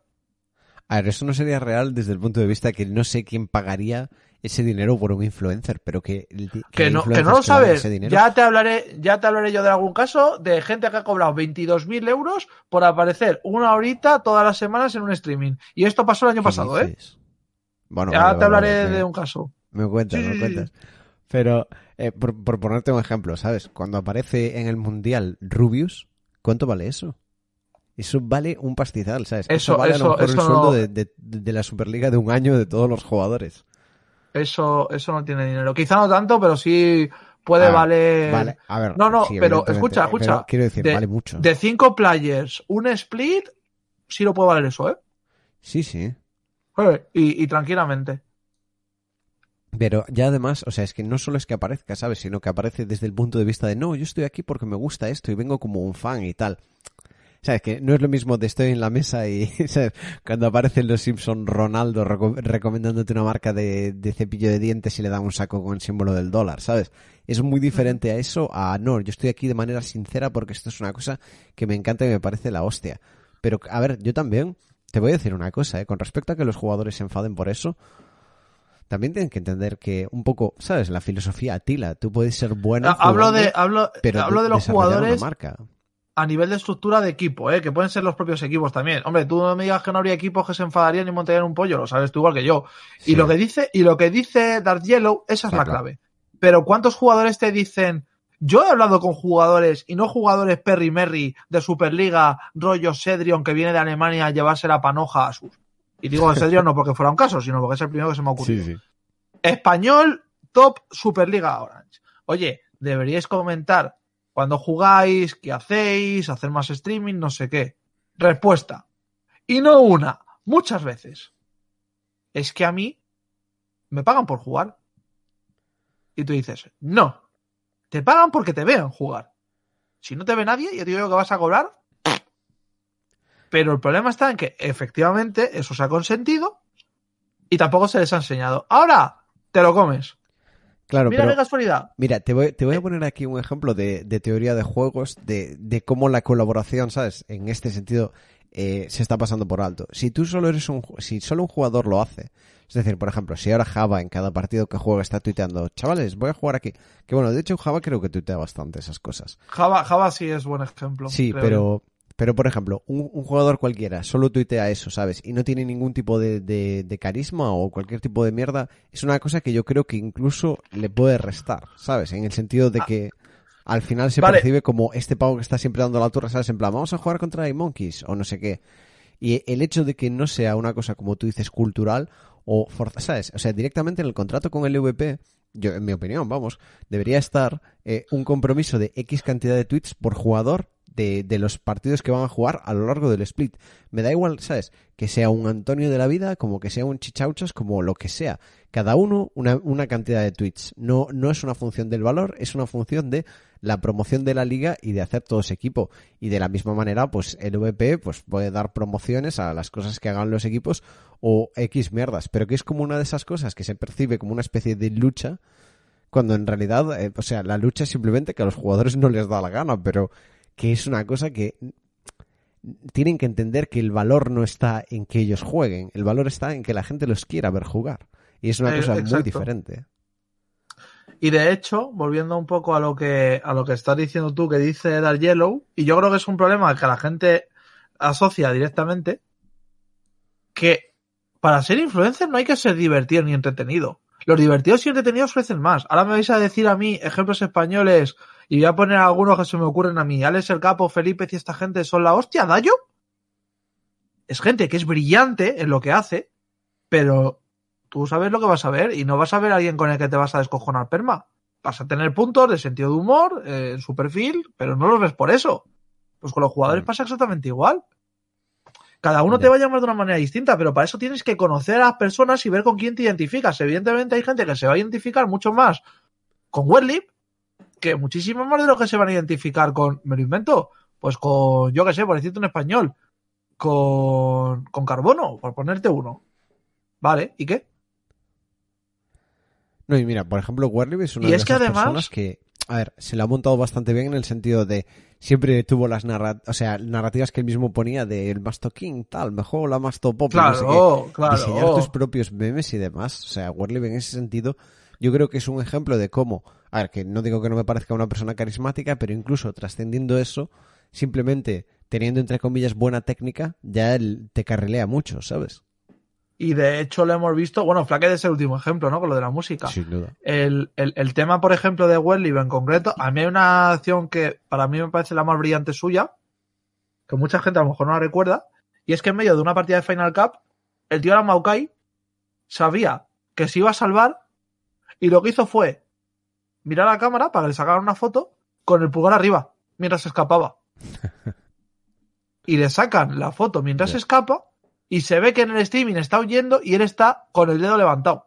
A ver, eso no sería real desde el punto de vista que no sé quién pagaría ese dinero por un influencer, pero que... que no, que no lo sabes. Ya te hablaré, ya te hablaré yo de algún caso de gente que ha cobrado 22.000 euros por aparecer una horita todas las semanas en un streaming. Y esto pasó el año ¿Qué pasado, ¿eh? Bueno, Ya vale, te vale, hablaré vale, de un caso. Me cuentas, Sí, me cuentas. Pero, eh, por, por ponerte un ejemplo, ¿sabes? Cuando aparece en el Mundial Rubius, ¿cuánto vale eso? Eso vale un pastizal, ¿sabes? Eso- vale a eso- lo mejor eso el sueldo no- de, de- de la Superliga de un año de todos los jugadores. Eso, eso no tiene dinero. Quizá no tanto, pero sí puede Ah, valer. Vale, a ver. No, no, sí, pero escucha, escucha. pero quiero decir, de, vale mucho. de cinco players, un split, sí lo puede valer eso, ¿eh? Sí, sí. Y, y tranquilamente. Pero ya además, o sea, es que no solo es que aparezca, ¿sabes? Sino que aparece desde el punto de vista de, no, yo estoy aquí porque me gusta esto y vengo como un fan y tal. ¿Sabes? Que no es lo mismo de estoy en la mesa y, ¿sabes? Cuando aparecen los Simpson Ronaldo reco- recomendándote una marca de, de cepillo de dientes y le dan un saco con el símbolo del dólar, ¿sabes? Es muy diferente a eso a, no, yo estoy aquí de manera sincera porque esto es una cosa que me encanta y me parece la hostia. Pero, a ver, yo también te voy a decir una cosa, ¿eh? Con respecto a que los jugadores se enfaden por eso, también tienen que entender que un poco, ¿sabes? La filosofía atila. Tú puedes ser bueno. Ah, hablo jugando, de, hablo, pero hablo de los jugadores marca. a nivel de estructura de equipo, ¿eh? que pueden ser los propios equipos también. Hombre, tú no me digas que no habría equipos que se enfadarían y montarían un pollo, lo sabes tú igual que yo. Sí. Y lo que dice, y lo que dice Dark Yellow, esa es la clave. Pero ¿cuántos jugadores te dicen? Yo he hablado con jugadores, y no jugadores Perry Merry de Superliga, rollo Cedrion, que viene de Alemania a llevarse la panoja a sus. Y digo Cedrion no porque fuera un caso, sino porque es el primero que se me ha ocurrido. Sí, sí. Español, top Superliga Orange. Oye, deberíais comentar cuando jugáis, qué hacéis, hacer más streaming, no sé qué. Respuesta. Y no una, muchas veces. Es que a mí me pagan por jugar. Y tú dices, no, te pagan porque te vean jugar. Si no te ve nadie, yo te digo que vas a cobrar. Pero el problema está en que efectivamente eso se ha consentido y tampoco se les ha enseñado. Ahora te lo comes. Claro, Mira pero qué casualidad. mira, te voy, te voy a poner aquí un ejemplo de, de teoría de juegos, de, de cómo la colaboración, ¿sabes? En este sentido, eh, se está pasando por alto. Si tú solo eres un, si solo un jugador lo hace, es decir, por ejemplo, si ahora Java en cada partido que juega está tuiteando, chavales, voy a jugar aquí. Que bueno, de hecho Java creo que tuitea bastante esas cosas. Java, Java sí es buen ejemplo. Sí, creo pero, pero por ejemplo, un, un jugador cualquiera solo tuitea eso, ¿sabes? Y no tiene ningún tipo de, de, de carisma o cualquier tipo de mierda. Es una cosa que yo creo que incluso le puede restar, ¿sabes? En el sentido de que al final se Vale. percibe como este pavo que está siempre dando la turra, ¿sabes? En plan, vamos a jugar contra iMonkeys o no sé qué. Y el hecho de que no sea una cosa, como tú dices, cultural o forza, ¿sabes? O sea, directamente en el contrato con el VP, yo, en mi opinión, vamos, debería estar eh, un compromiso de X cantidad de tweets por jugador de, de los partidos que van a jugar a lo largo del split. Me da igual, ¿sabes? Que sea un Antonio de la vida, como que sea un Chichauchas, como lo que sea. Cada uno una, una cantidad de tweets. No, no es una función del valor, es una función de la promoción de la liga y de hacer todo ese equipo. Y de la misma manera, pues el VP pues, puede dar promociones a las cosas que hagan los equipos o X mierdas. Pero que es como una de esas cosas que se percibe como una especie de lucha cuando en realidad, eh, o sea, la lucha es simplemente que a los jugadores no les da la gana, pero que es una cosa que tienen que entender que el valor no está en que ellos jueguen, el valor está en que la gente los quiera ver jugar. Y es una Eh, cosa muy diferente. Y de hecho, volviendo un poco a lo que a lo que estás diciendo tú, que dice Dark Yellow, y yo creo que es un problema que la gente asocia directamente, que para ser influencer no hay que ser divertido ni entretenido. Los divertidos y entretenidos ofrecen más. Ahora me vais a decir a mí ejemplos españoles y voy a poner algunos que se me ocurren a mí. Alex el Capo, Felipe y esta gente son la hostia. Dayo es gente que es brillante en lo que hace, pero tú sabes lo que vas a ver y no vas a ver a alguien con el que te vas a descojonar perma. Vas a tener puntos de sentido de humor eh, en su perfil, pero no los ves por eso. Pues con los jugadores Mm. pasa exactamente igual. Cada uno te va a llamar de una manera distinta, pero para eso tienes que conocer a las personas y ver con quién te identificas. Evidentemente hay gente que se va a identificar mucho más con Wetlip que muchísimo más de lo que se van a identificar con, me lo invento, pues con, yo qué sé, por decirte un español, con, con Carbono, por ponerte uno. Vale, ¿y qué? No, y mira, por ejemplo, Warley es una Y de es que esas además- personas que, a ver, se la ha montado bastante bien en el sentido de siempre tuvo las narra o sea, narrativas que él mismo ponía de el Masto King, tal, mejor la Masto Pop, no sé qué. Claro, claro. diseñar tus propios memes y demás. O sea, Warley en ese sentido, yo creo que es un ejemplo de cómo, a ver, que no digo que no me parezca una persona carismática, pero incluso trascendiendo eso, simplemente teniendo entre comillas buena técnica, ya él te carrilea mucho, ¿sabes? Y de hecho lo hemos visto, bueno, Flaque es el último ejemplo, ¿no? Con lo de la música. Sin duda. El, el, el tema, por ejemplo, de Wesley en concreto, a mí hay una acción que para mí me parece la más brillante suya, que mucha gente a lo mejor no la recuerda, y es que en medio de una partida de Final Cup, el tío era Maokai, sabía que se iba a salvar, y lo que hizo fue mirar a la cámara para que le sacaran una foto con el pulgar arriba, mientras se escapaba. y le sacan la foto mientras se escapa, y se ve que en el streaming está huyendo y él está con el dedo levantado.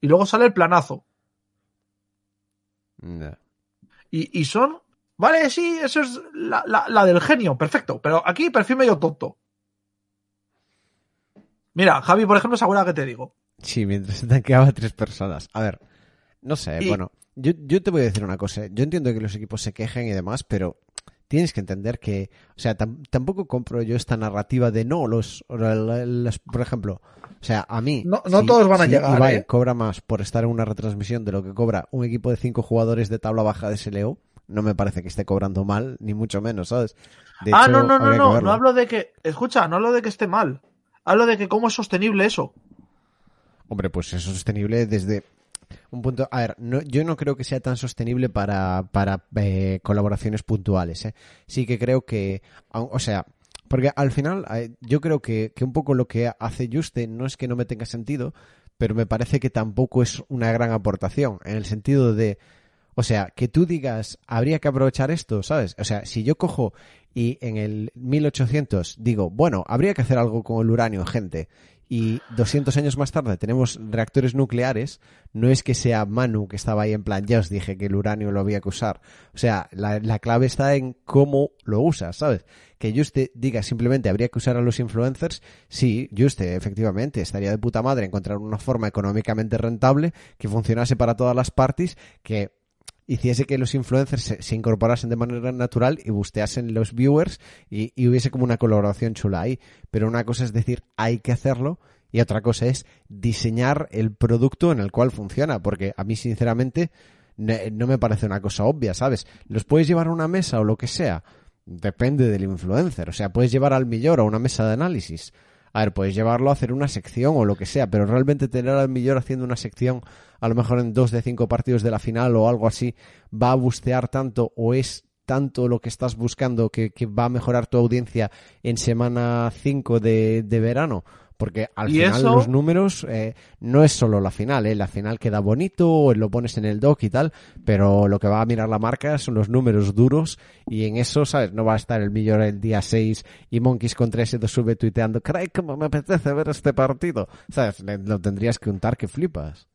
Y luego sale el planazo. Y, y son. Vale, sí, eso es la, la- la del genio, perfecto. Pero aquí perfil medio tonto. Mira, Javi, por ejemplo, ¿se acuerda que te digo? Sí, mientras se tanqueaba a tres personas. A ver, no sé, Y- bueno, yo, yo te voy a decir una cosa. Yo entiendo que los equipos se quejen y demás, pero tienes que entender que, o sea, tam- tampoco compro yo esta narrativa de no, los, los- por ejemplo, o sea, a mí. No- no todos van a llegar, Ibai ¿eh? cobra más por estar en una retransmisión de lo que cobra un equipo de cinco jugadores de tabla baja de SLO. No me parece que esté cobrando mal, ni mucho menos, ¿sabes? De ah, hecho, no, no, no, no. No hablo de que. Escucha, no hablo de que esté mal. Hablo de que cómo es sostenible eso. Hombre, pues es sostenible desde un punto. A ver, no, yo no creo que sea tan sostenible para, para eh, colaboraciones puntuales. ¿eh? Sí que creo que. O sea, porque al final eh, yo creo que, que un poco lo que hace Juste no es que no me tenga sentido, pero me parece que tampoco es una gran aportación. En el sentido de. O sea, que tú digas, habría que aprovechar esto, ¿sabes? O sea, si yo cojo y en el 1800 digo, bueno, habría que hacer algo con el uranio, gente, y 200 años más tarde tenemos reactores nucleares, no es que sea Manu que estaba ahí en plan, ya os dije que el uranio lo había que usar. O sea, la, la clave está en cómo lo usas, ¿sabes? Que Juste diga simplemente habría que usar a los influencers, sí, Juste, efectivamente, estaría de puta madre encontrar una forma económicamente rentable que funcionase para todas las parties, que hiciese que los influencers se, se incorporasen de manera natural y busteasen los viewers y, hubiese como una colaboración chula ahí. Pero una cosa es decir, hay que hacerlo y otra cosa es diseñar el producto en el cual funciona, porque a mí sinceramente no me parece una cosa obvia, ¿sabes? Los puedes llevar a una mesa o lo que sea, depende del influencer, o sea, puedes llevar al millor a una mesa de análisis. A ver, puedes llevarlo a hacer una sección o lo que sea, pero realmente tener al millor haciendo una sección, a lo mejor en dos de cinco partidos de la final o algo así, va a bustear tanto o es tanto lo que estás buscando que, que va a mejorar tu audiencia en semana 5 de, de verano. Porque al final eso- los números eh, no es solo la final, ¿eh? La final queda bonito, lo pones en el doc y tal, pero lo que va a mirar la marca son los números duros y en eso, ¿sabes? No va a estar el millón el día 6 y Monkeys con 3 y 2 sube tuiteando, caray, cómo me apetece ver este partido. ¿Sabes? Lo tendrías que untar que flipas.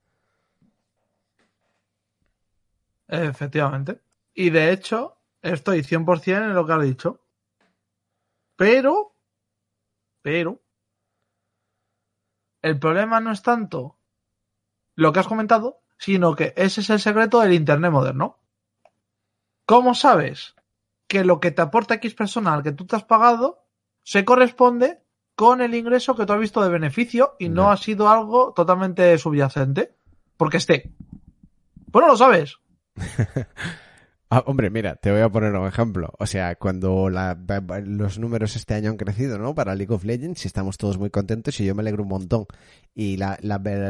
Efectivamente. Y de hecho, estoy 100% en lo que has dicho. Pero, pero, el problema no es tanto lo que has comentado, sino que ese es el secreto del Internet moderno. ¿Cómo sabes que lo que te aporta X persona al que tú te has pagado se corresponde con el ingreso que tú has visto de beneficio y no Ya. ha sido algo totalmente subyacente? Porque esté. Pues no lo sabes. Ah, hombre, mira, te voy a poner un ejemplo. O sea, cuando los números este año han crecido, ¿no? Para League of Legends, estamos todos muy contentos y yo me alegro un montón. Y la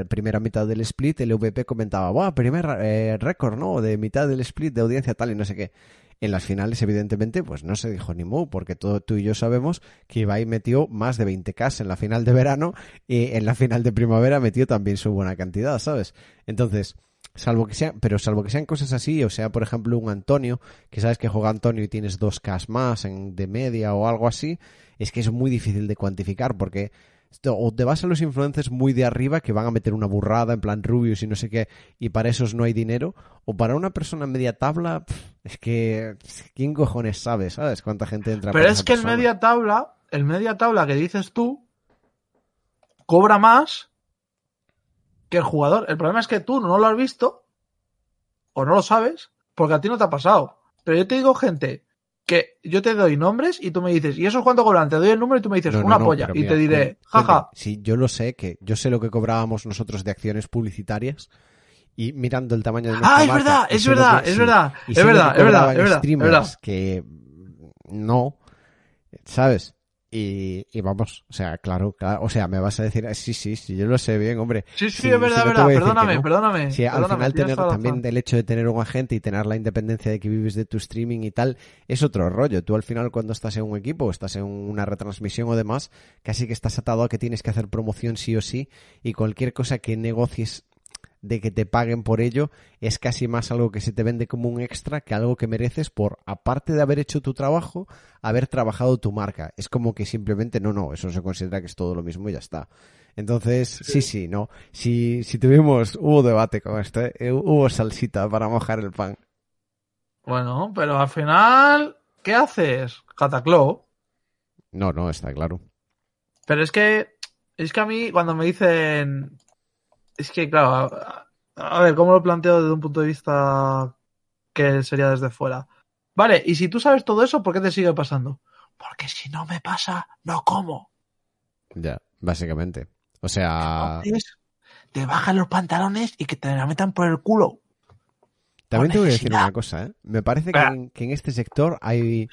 primera mitad del split, el VP comentaba, ¡buah, primer eh, récord, ¿no? De mitad del split de audiencia tal y no sé qué. En las finales, evidentemente, pues no se dijo ni mu, porque todo, tú y yo sabemos que Ibai metió más de 20k en la final de verano y en la final de primavera metió también su buena cantidad, ¿sabes? Entonces, salvo que sean, pero salvo que sean cosas así, o sea, por ejemplo, un Antonio, que sabes que juega Antonio y tienes dos Ks más en, de media o algo así, es que es muy difícil de cuantificar porque o te vas a los influencers muy de arriba que van a meter una burrada en plan Rubius y no sé qué, y para esos no hay dinero, o para una persona media tabla, es que ¿quién cojones sabe, sabes? ¿Cuánta gente entra Pero es que el media tabla, el media tabla que dices tú, cobra más que el jugador. El problema es que tú no lo has visto o no lo sabes porque a ti no te ha pasado. Pero yo te digo, gente, que yo te doy nombres y tú me dices, ¿y eso es cuánto cobran? Te doy el número y tú me dices, No, una no, polla. Y mira, te diré, jaja. Sí, yo lo sé, que yo sé lo que cobrábamos nosotros de acciones publicitarias y mirando el tamaño de nuestra Ah, es marca, verdad, es verdad, que- es sí, verdad, es verdad, es verdad, es verdad, es verdad. que no, ¿sabes? Y, y vamos, o sea, claro, claro, o sea, me vas a decir, "Ah, sí, sí, sí, yo lo sé bien, hombre. Sí, sí, Sí, es verdad, sí, no verdad. Perdóname, no. perdóname. Sí, al final tener también del hecho de tener un agente y tener la independencia de que vives de tu streaming y tal, es otro rollo. Tú al final cuando estás en un equipo o estás en una retransmisión o demás, casi que estás atado a que tienes que hacer promoción sí o sí y cualquier cosa que negocies de que te paguen por ello es casi más algo que se te vende como un extra que algo que mereces por, aparte de haber hecho tu trabajo, haber trabajado tu marca. Es como que simplemente no, no, eso se considera que es todo lo mismo y ya está. Entonces, sí, sí, no. Si, si tuvimos, hubo debate con esto, ¿eh? Eh, hubo salsita para mojar el pan. Bueno, pero al final, ¿qué haces? Cataclo. No, no, está claro. Pero es que, es que a mí cuando me dicen, es que claro, a, a ver, ¿cómo lo planteo desde un punto de vista que sería desde fuera? Vale, y si tú sabes todo eso, ¿por qué te sigue pasando? Porque si no me pasa, no como. Ya, básicamente. O sea, Entonces, te bajan los pantalones y que te la metan por el culo. también te voy a decir una cosa, ¿eh? Me parece que Venga. en, que en este sector hay,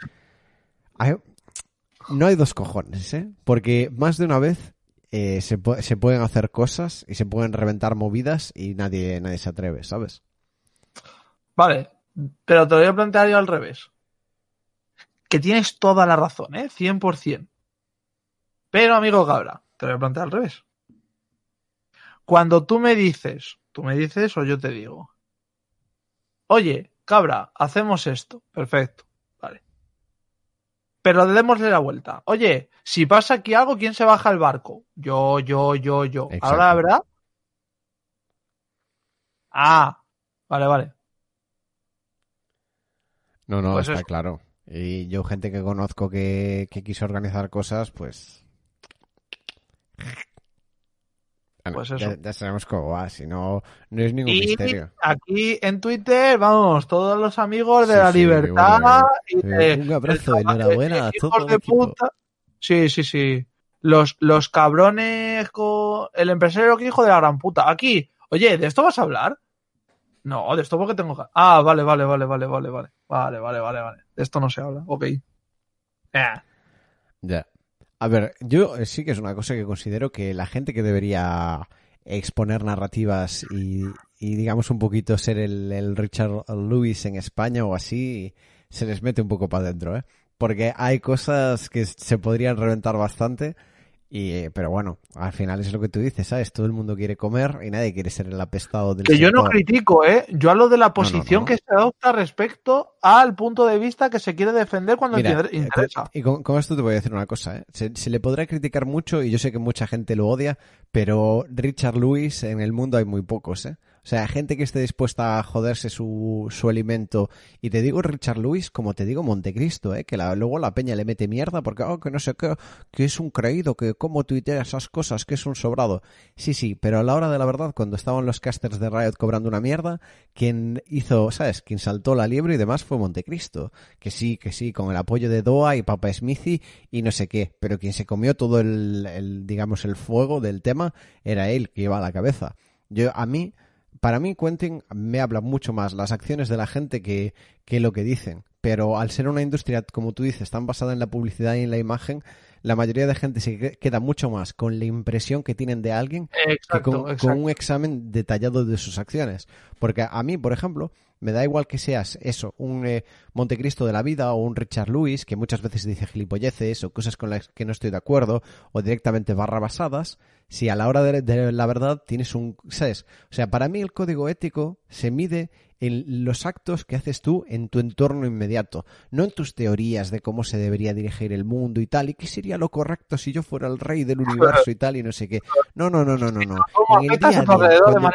hay- No hay dos cojones, ¿eh? Porque más de una vez eh, se, se pueden hacer cosas y se pueden reventar movidas y nadie, nadie se atreve, ¿sabes? Vale, pero te lo voy a plantear yo al revés. Que tienes toda la razón, ¿eh? 100%. Pero, amigo Cabra, te lo voy a plantear al revés. Cuando tú me dices, tú me dices o yo te digo, oye, Cabra, hacemos esto. Perfecto. Pero démosle la vuelta. Oye, si pasa aquí algo, ¿quién se baja el barco? Yo, yo, yo, yo. Exacto. Ahora, ¿verdad? Ah, vale, vale. No, no, Pues está claro. Y yo, gente que conozco que, que quiso organizar cosas, pues. Bueno, Pues eso. Ya, ya sabemos cómo va, si no, no es ningún Y misterio. aquí en Twitter, vamos, todos los amigos de Sí, la sí, libertad bueno, y de, un abrazo, de- enhorabuena a de todo hijos el de equipo. puta. Sí, sí, sí. Los, los cabrones con el empresario que hijo de la gran puta. Aquí, oye, ¿de esto vas a hablar? No, de esto porque tengo que... Ah, vale, vale, vale, vale, vale, vale. Vale, vale, vale, vale. De esto no se habla. Ok. Eh, Ya. A ver, yo eh, sí que es una cosa que considero que la gente que debería exponer narrativas y, y digamos un poquito ser el, el Richard Lewis en España o así, se les mete un poco para adentro, ¿eh? Porque hay cosas que se podrían reventar bastante Y, eh, pero bueno, al final es lo que tú dices, ¿sabes? Todo el mundo quiere comer y nadie quiere ser el apestado del Que yo no critico, ¿eh? Yo hablo de la posición no. que se adopta respecto al punto de vista que se quiere defender cuando Mira, inter- interesa. Y con, con esto te voy a decir una cosa, ¿eh? Se, se le podrá criticar mucho y yo sé que mucha gente lo odia, pero Richard Lewis en el mundo hay muy pocos, ¿eh? O sea, gente que esté dispuesta a joderse su, su alimento. Y te digo Richard Lewis como te digo Montecristo, ¿eh? Que la- luego la peña le mete mierda porque, oh, que no sé qué, que es un creído, que cómo tuitea esas cosas, que es un sobrado. Sí, sí, pero a la hora de la verdad, cuando estaban los casters de Riot cobrando una mierda, quien hizo, ¿sabes? Quien saltó la liebre y demás fue Montecristo. Que sí, que sí, con el apoyo de Doa y Papa Smithy y no sé qué. Pero quien se comió todo el, el, digamos, el fuego del tema era él, que iba a la cabeza. Yo, a mí, para mí, Quentin me habla mucho más las acciones de la gente que, que lo que dicen. Pero al ser una industria, como tú dices, tan basada en la publicidad y en la imagen, la mayoría de gente se que- queda mucho más con la impresión que tienen de alguien que con, un examen detallado de sus acciones. Porque a mí, por ejemplo, me da igual que seas eso, un eh, Montecristo de la vida o un Richard Lewis, que muchas veces dice gilipolleces o cosas con las que no estoy de acuerdo, o directamente barra basadas, si a la hora de, de la verdad tienes un... ¿Sabes? O sea, para mí el código ético se mide en los actos que haces tú en tu entorno inmediato, no en tus teorías de cómo se debería dirigir el mundo y tal, y qué sería lo correcto si yo fuera el rey del universo y tal, y no sé qué. No, no, no, no, no, no. ¿Cómo En el día a día, cuando-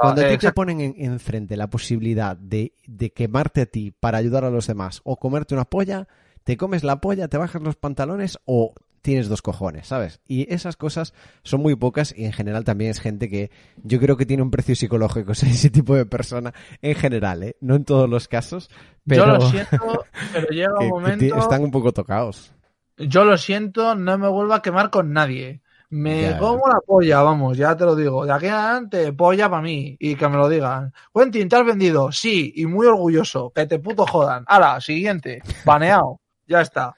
cuando a ti te Exacto. ponen en- enfrente la posibilidad de, de quemarte a ti para ayudar a los demás o comerte una polla, te comes la polla, te bajas los pantalones o tienes dos cojones, ¿sabes? Y esas cosas son muy pocas y en general también es gente que yo creo que tiene un precio psicológico, o sea, ese tipo de persona en general, ¿eh? No en todos los casos, pero Yo lo siento, pero llega un momento... están un poco tocados. Yo lo siento, no me vuelvo a quemar con nadie. Me Ya, como la polla, vamos, ya te lo digo. De aquí en adelante, polla para mí. Y que me lo digan. Quentin, ¿te has vendido? Sí, y muy orgulloso. Que te puto jodan. Ahora, siguiente. Baneado. Ya está.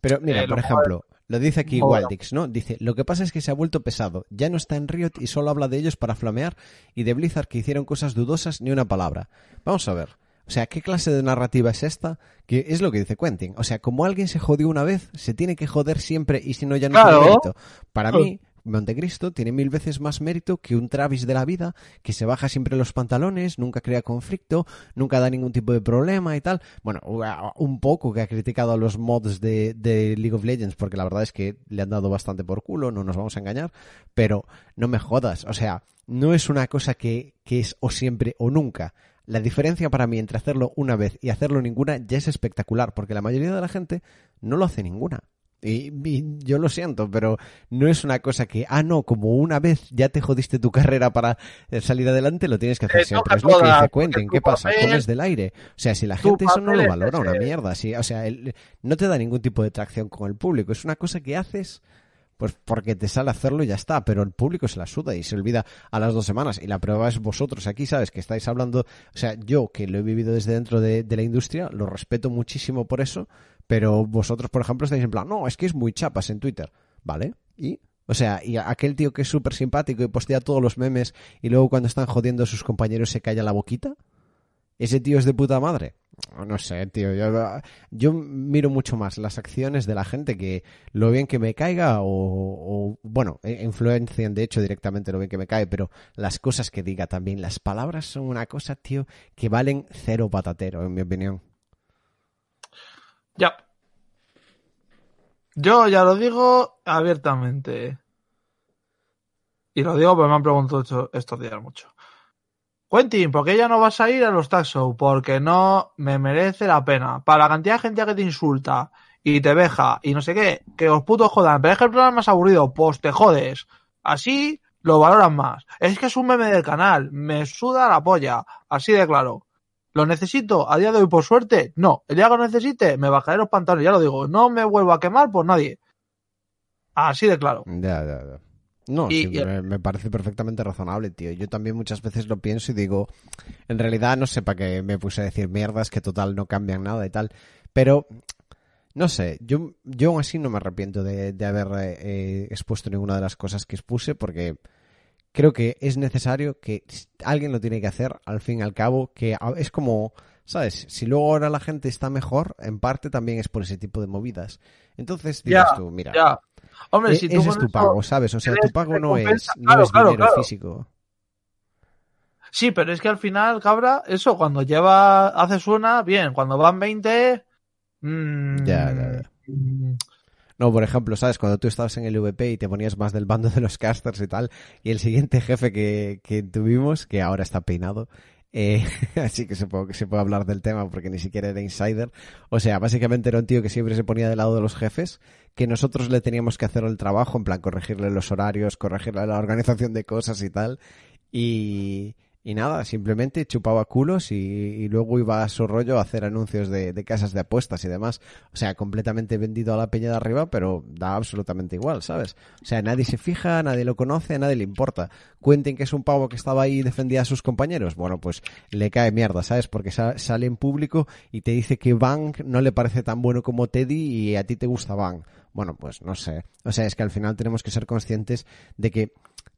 Pero mira, Eh, por ejemplo, lo dice aquí Joder. Waldix, ¿no? Dice, lo que pasa es que se ha vuelto pesado. Ya no está en Riot y solo habla de ellos para flamear y de Blizzard que hicieron cosas dudosas ni una palabra. Vamos a ver. O sea, ¿qué clase de narrativa es esta? Que es lo que dice Quentin. O sea, como alguien se jodió una vez, se tiene que joder siempre y si no ya no Claro. mérito. Para mí, Montecristo tiene mil veces más mérito que un Travis de la vida que se baja siempre los pantalones, nunca crea conflicto, nunca da ningún tipo de problema y tal. Bueno, un poco que ha criticado a los mods de, de League of Legends porque la verdad es que le han dado bastante por culo, no nos vamos a engañar, pero no me jodas, o sea, no es una cosa que, que es o siempre o nunca. La diferencia para mí entre hacerlo una vez y hacerlo ninguna ya es espectacular, porque la mayoría de la gente no lo hace ninguna. Y, y yo lo siento, pero no es una cosa que, ah, no, como una vez ya te jodiste tu carrera para eh, salir adelante, lo tienes que hacer Te siempre. Es lo que dice tu ¿Qué pasa? Comes del aire. O sea, si la gente eso no lo valora, una mierda. Sí, o sea, el- no te da ningún tipo de tracción con el público. Es una cosa que haces pues porque te sale hacerlo y ya está, pero el público se la suda y se olvida a las dos semanas. Y la prueba es vosotros aquí, ¿sabes? Que estáis hablando, o sea, yo que lo he vivido desde dentro de, de la industria, lo respeto muchísimo por eso, pero vosotros, por ejemplo, estáis en plan, no, es que es muy chapas en Twitter, ¿vale? Y... O sea, y aquel tío que es súper simpático y postea todos los memes y luego cuando están jodiendo a sus compañeros se calla la boquita. ¿Ese tío es de puta madre? No sé, tío. Yo, miro mucho más las acciones de la gente que lo bien que me caiga o, o, bueno, eh, influencian de hecho directamente lo bien que me cae, pero las cosas que diga también. Las palabras son una cosa, tío, que valen cero patatero, en mi opinión. Ya. Yo ya lo digo abiertamente. Y lo digo porque me han preguntado esto- estos días mucho. Quentin, ¿por qué ya no vas a ir a los show? Porque no me merece la pena. Para la cantidad de gente que te insulta y te veja y no sé qué, que os putos jodan. Pero es que el programa más aburrido, pues te jodes. Así lo valoran más. Es que es un meme del canal, me suda la polla. Así de claro. ¿Lo necesito? A día de hoy, por suerte, no. El día que lo necesite, me bajaré los pantalones, ya lo digo. No me vuelvo a quemar por nadie. Así de claro. Ya, ya, ya. No, Y- sí, y- me, me parece perfectamente razonable, tío. Yo también muchas veces lo pienso y digo, en realidad no sé para qué me puse a decir mierdas que total no cambian nada y tal. Pero, no sé, yo, yo aún así no me arrepiento de, de haber eh, eh, expuesto ninguna de las cosas que expuse porque creo que es necesario que alguien lo tiene que hacer al fin y al cabo, que es como, ¿sabes? Si luego ahora la gente está mejor, en parte también es por ese tipo de movidas. Entonces Ya, tú, mira. Hombre, E- si tú ese es tu pago, ¿sabes? O sea, tu pago no es, no claro, es dinero claro. físico. Sí, pero es que al final, cabra, eso, cuando lleva, haces una, bien, cuando van 20, mm, Ya, ya, ya. No, por ejemplo, ¿sabes? Cuando tú estabas en el VP y te ponías más del bando de los casters y tal, y el siguiente jefe que, que tuvimos, que ahora está peinado, eh, así que supongo que se puede hablar del tema porque ni siquiera era insider. O sea, básicamente era un tío que siempre se ponía del lado de los jefes, que nosotros le teníamos que hacer el trabajo, en plan corregirle los horarios, corregirle la organización de cosas y tal. Y, y nada, simplemente chupaba culos y, luego iba a su rollo a hacer anuncios de, casas de apuestas y demás. O sea, completamente vendido a la peña de arriba, pero da absolutamente igual, ¿sabes? O sea, nadie se fija, nadie lo conoce, a nadie le importa. Cuenten que es un pavo que estaba ahí y defendía a sus compañeros. Bueno, pues le cae mierda, ¿sabes? Porque sa- sale en público y te dice que Bang no le parece tan bueno como Teddy y a ti te gusta Bang. Bueno, pues no sé. O sea, es que al final tenemos que ser conscientes de que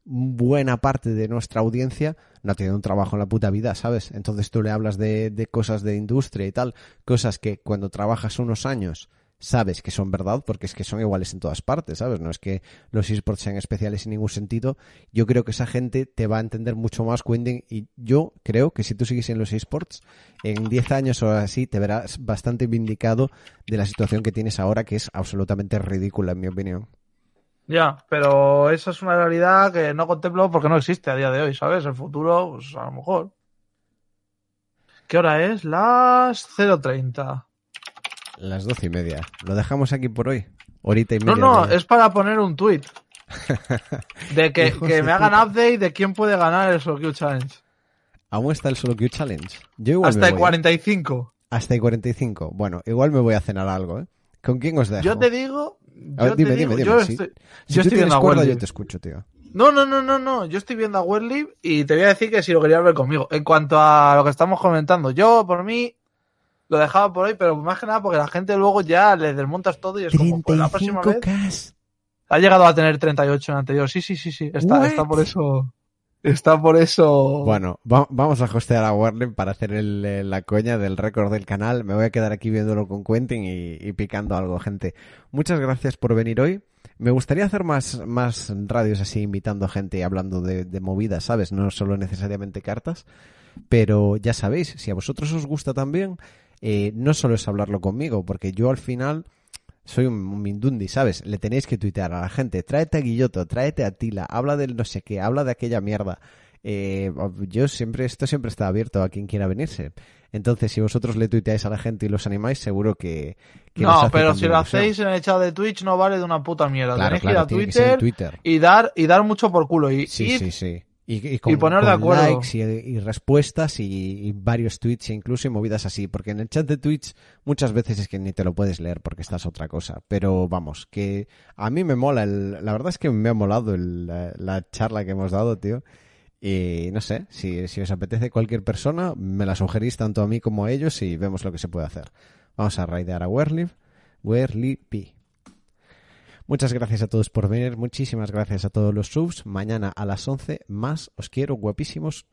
buena parte de nuestra audiencia no tiene un trabajo en la puta vida, ¿sabes? Entonces tú le hablas de, de cosas de industria y tal, cosas que cuando trabajas unos años sabes que son verdad, porque es que son iguales en todas partes, ¿sabes? No es que los esports sean especiales en ningún sentido. Yo creo que esa gente te va a entender mucho más, Quentin, y yo creo que si tú sigues en los esports, en 10 años o así te verás bastante vindicado de la situación que tienes ahora, que es absolutamente ridícula, en mi opinión. Ya, pero esa es una realidad que no contemplo porque no existe a día de hoy, ¿sabes? El futuro, pues a lo mejor. ¿Qué hora es? Las 0.30. Las doce y media. Lo dejamos aquí por hoy. Horita y No, media. no, rollo. es para poner un tweet. De que, que de me hagan puta. update de quién puede ganar el Solo Queue Challenge. Aún está el Solo Challenge. Yo igual Hasta me el voy, ¿eh? 45. Hasta el 45. Bueno, igual me voy a cenar algo, ¿eh? ¿Con quién os dejo? Yo te digo. A ver, yo dime, te dime, dime, yo estoy, Si yo tú estoy viendo a cuerda, yo Wendy. te escucho, tío. No, no, no, no, no. Yo estoy viendo a Werlib y te voy a decir que si lo querías ver conmigo. En cuanto a lo que estamos comentando, yo por mí lo dejaba por hoy, pero más que nada porque la gente luego ya le desmontas todo y es como, pues la próxima vez 35K. ha llegado a tener 38 en anterior. Sí, sí, sí, sí. Está, está por eso. Está por eso. Bueno, va- vamos a hostear a Warren para hacer el, la coña del récord del canal. Me voy a quedar aquí viéndolo con Quentin y, y picando algo, gente. Muchas gracias por venir hoy. Me gustaría hacer más, más radios así, invitando gente y hablando de, de movidas, ¿sabes? No solo necesariamente cartas. Pero ya sabéis, si a vosotros os gusta también, eh, no solo es hablarlo conmigo, porque yo al final soy un, un mindundi, ¿sabes? Le tenéis que tuitear a la gente, tráete a Guilloto, tráete a Tila, habla del no sé qué, habla de aquella mierda. Eh, yo siempre, esto siempre está abierto a quien quiera venirse. Entonces, si vosotros le tuiteáis a la gente y los animáis, seguro que... no, pero si lo hacéis en el chat de Twitch no vale de una puta mierda. Claro, Tenéis que ir claro, a que ser en Twitter, Twitter. y dar y dar mucho por culo. Y, Sí, sí, sí. Y, y con, poner de acuerdo. likes y, y respuestas y, y varios tweets e incluso y movidas así. Porque en el chat de Twitch muchas veces es que ni te lo puedes leer porque estás otra cosa. Pero vamos, que a mí me mola. El, la verdad es que me ha molado el- la, la charla que hemos dado, tío. Y no sé, si, si os apetece cualquier persona, me la sugerís tanto a mí como a ellos y vemos lo que se puede hacer. Vamos a raidear a Werlip. Werlipi. Muchas gracias a todos por venir, muchísimas gracias a todos los subs. Mañana a las 11 más, os quiero guapísimos.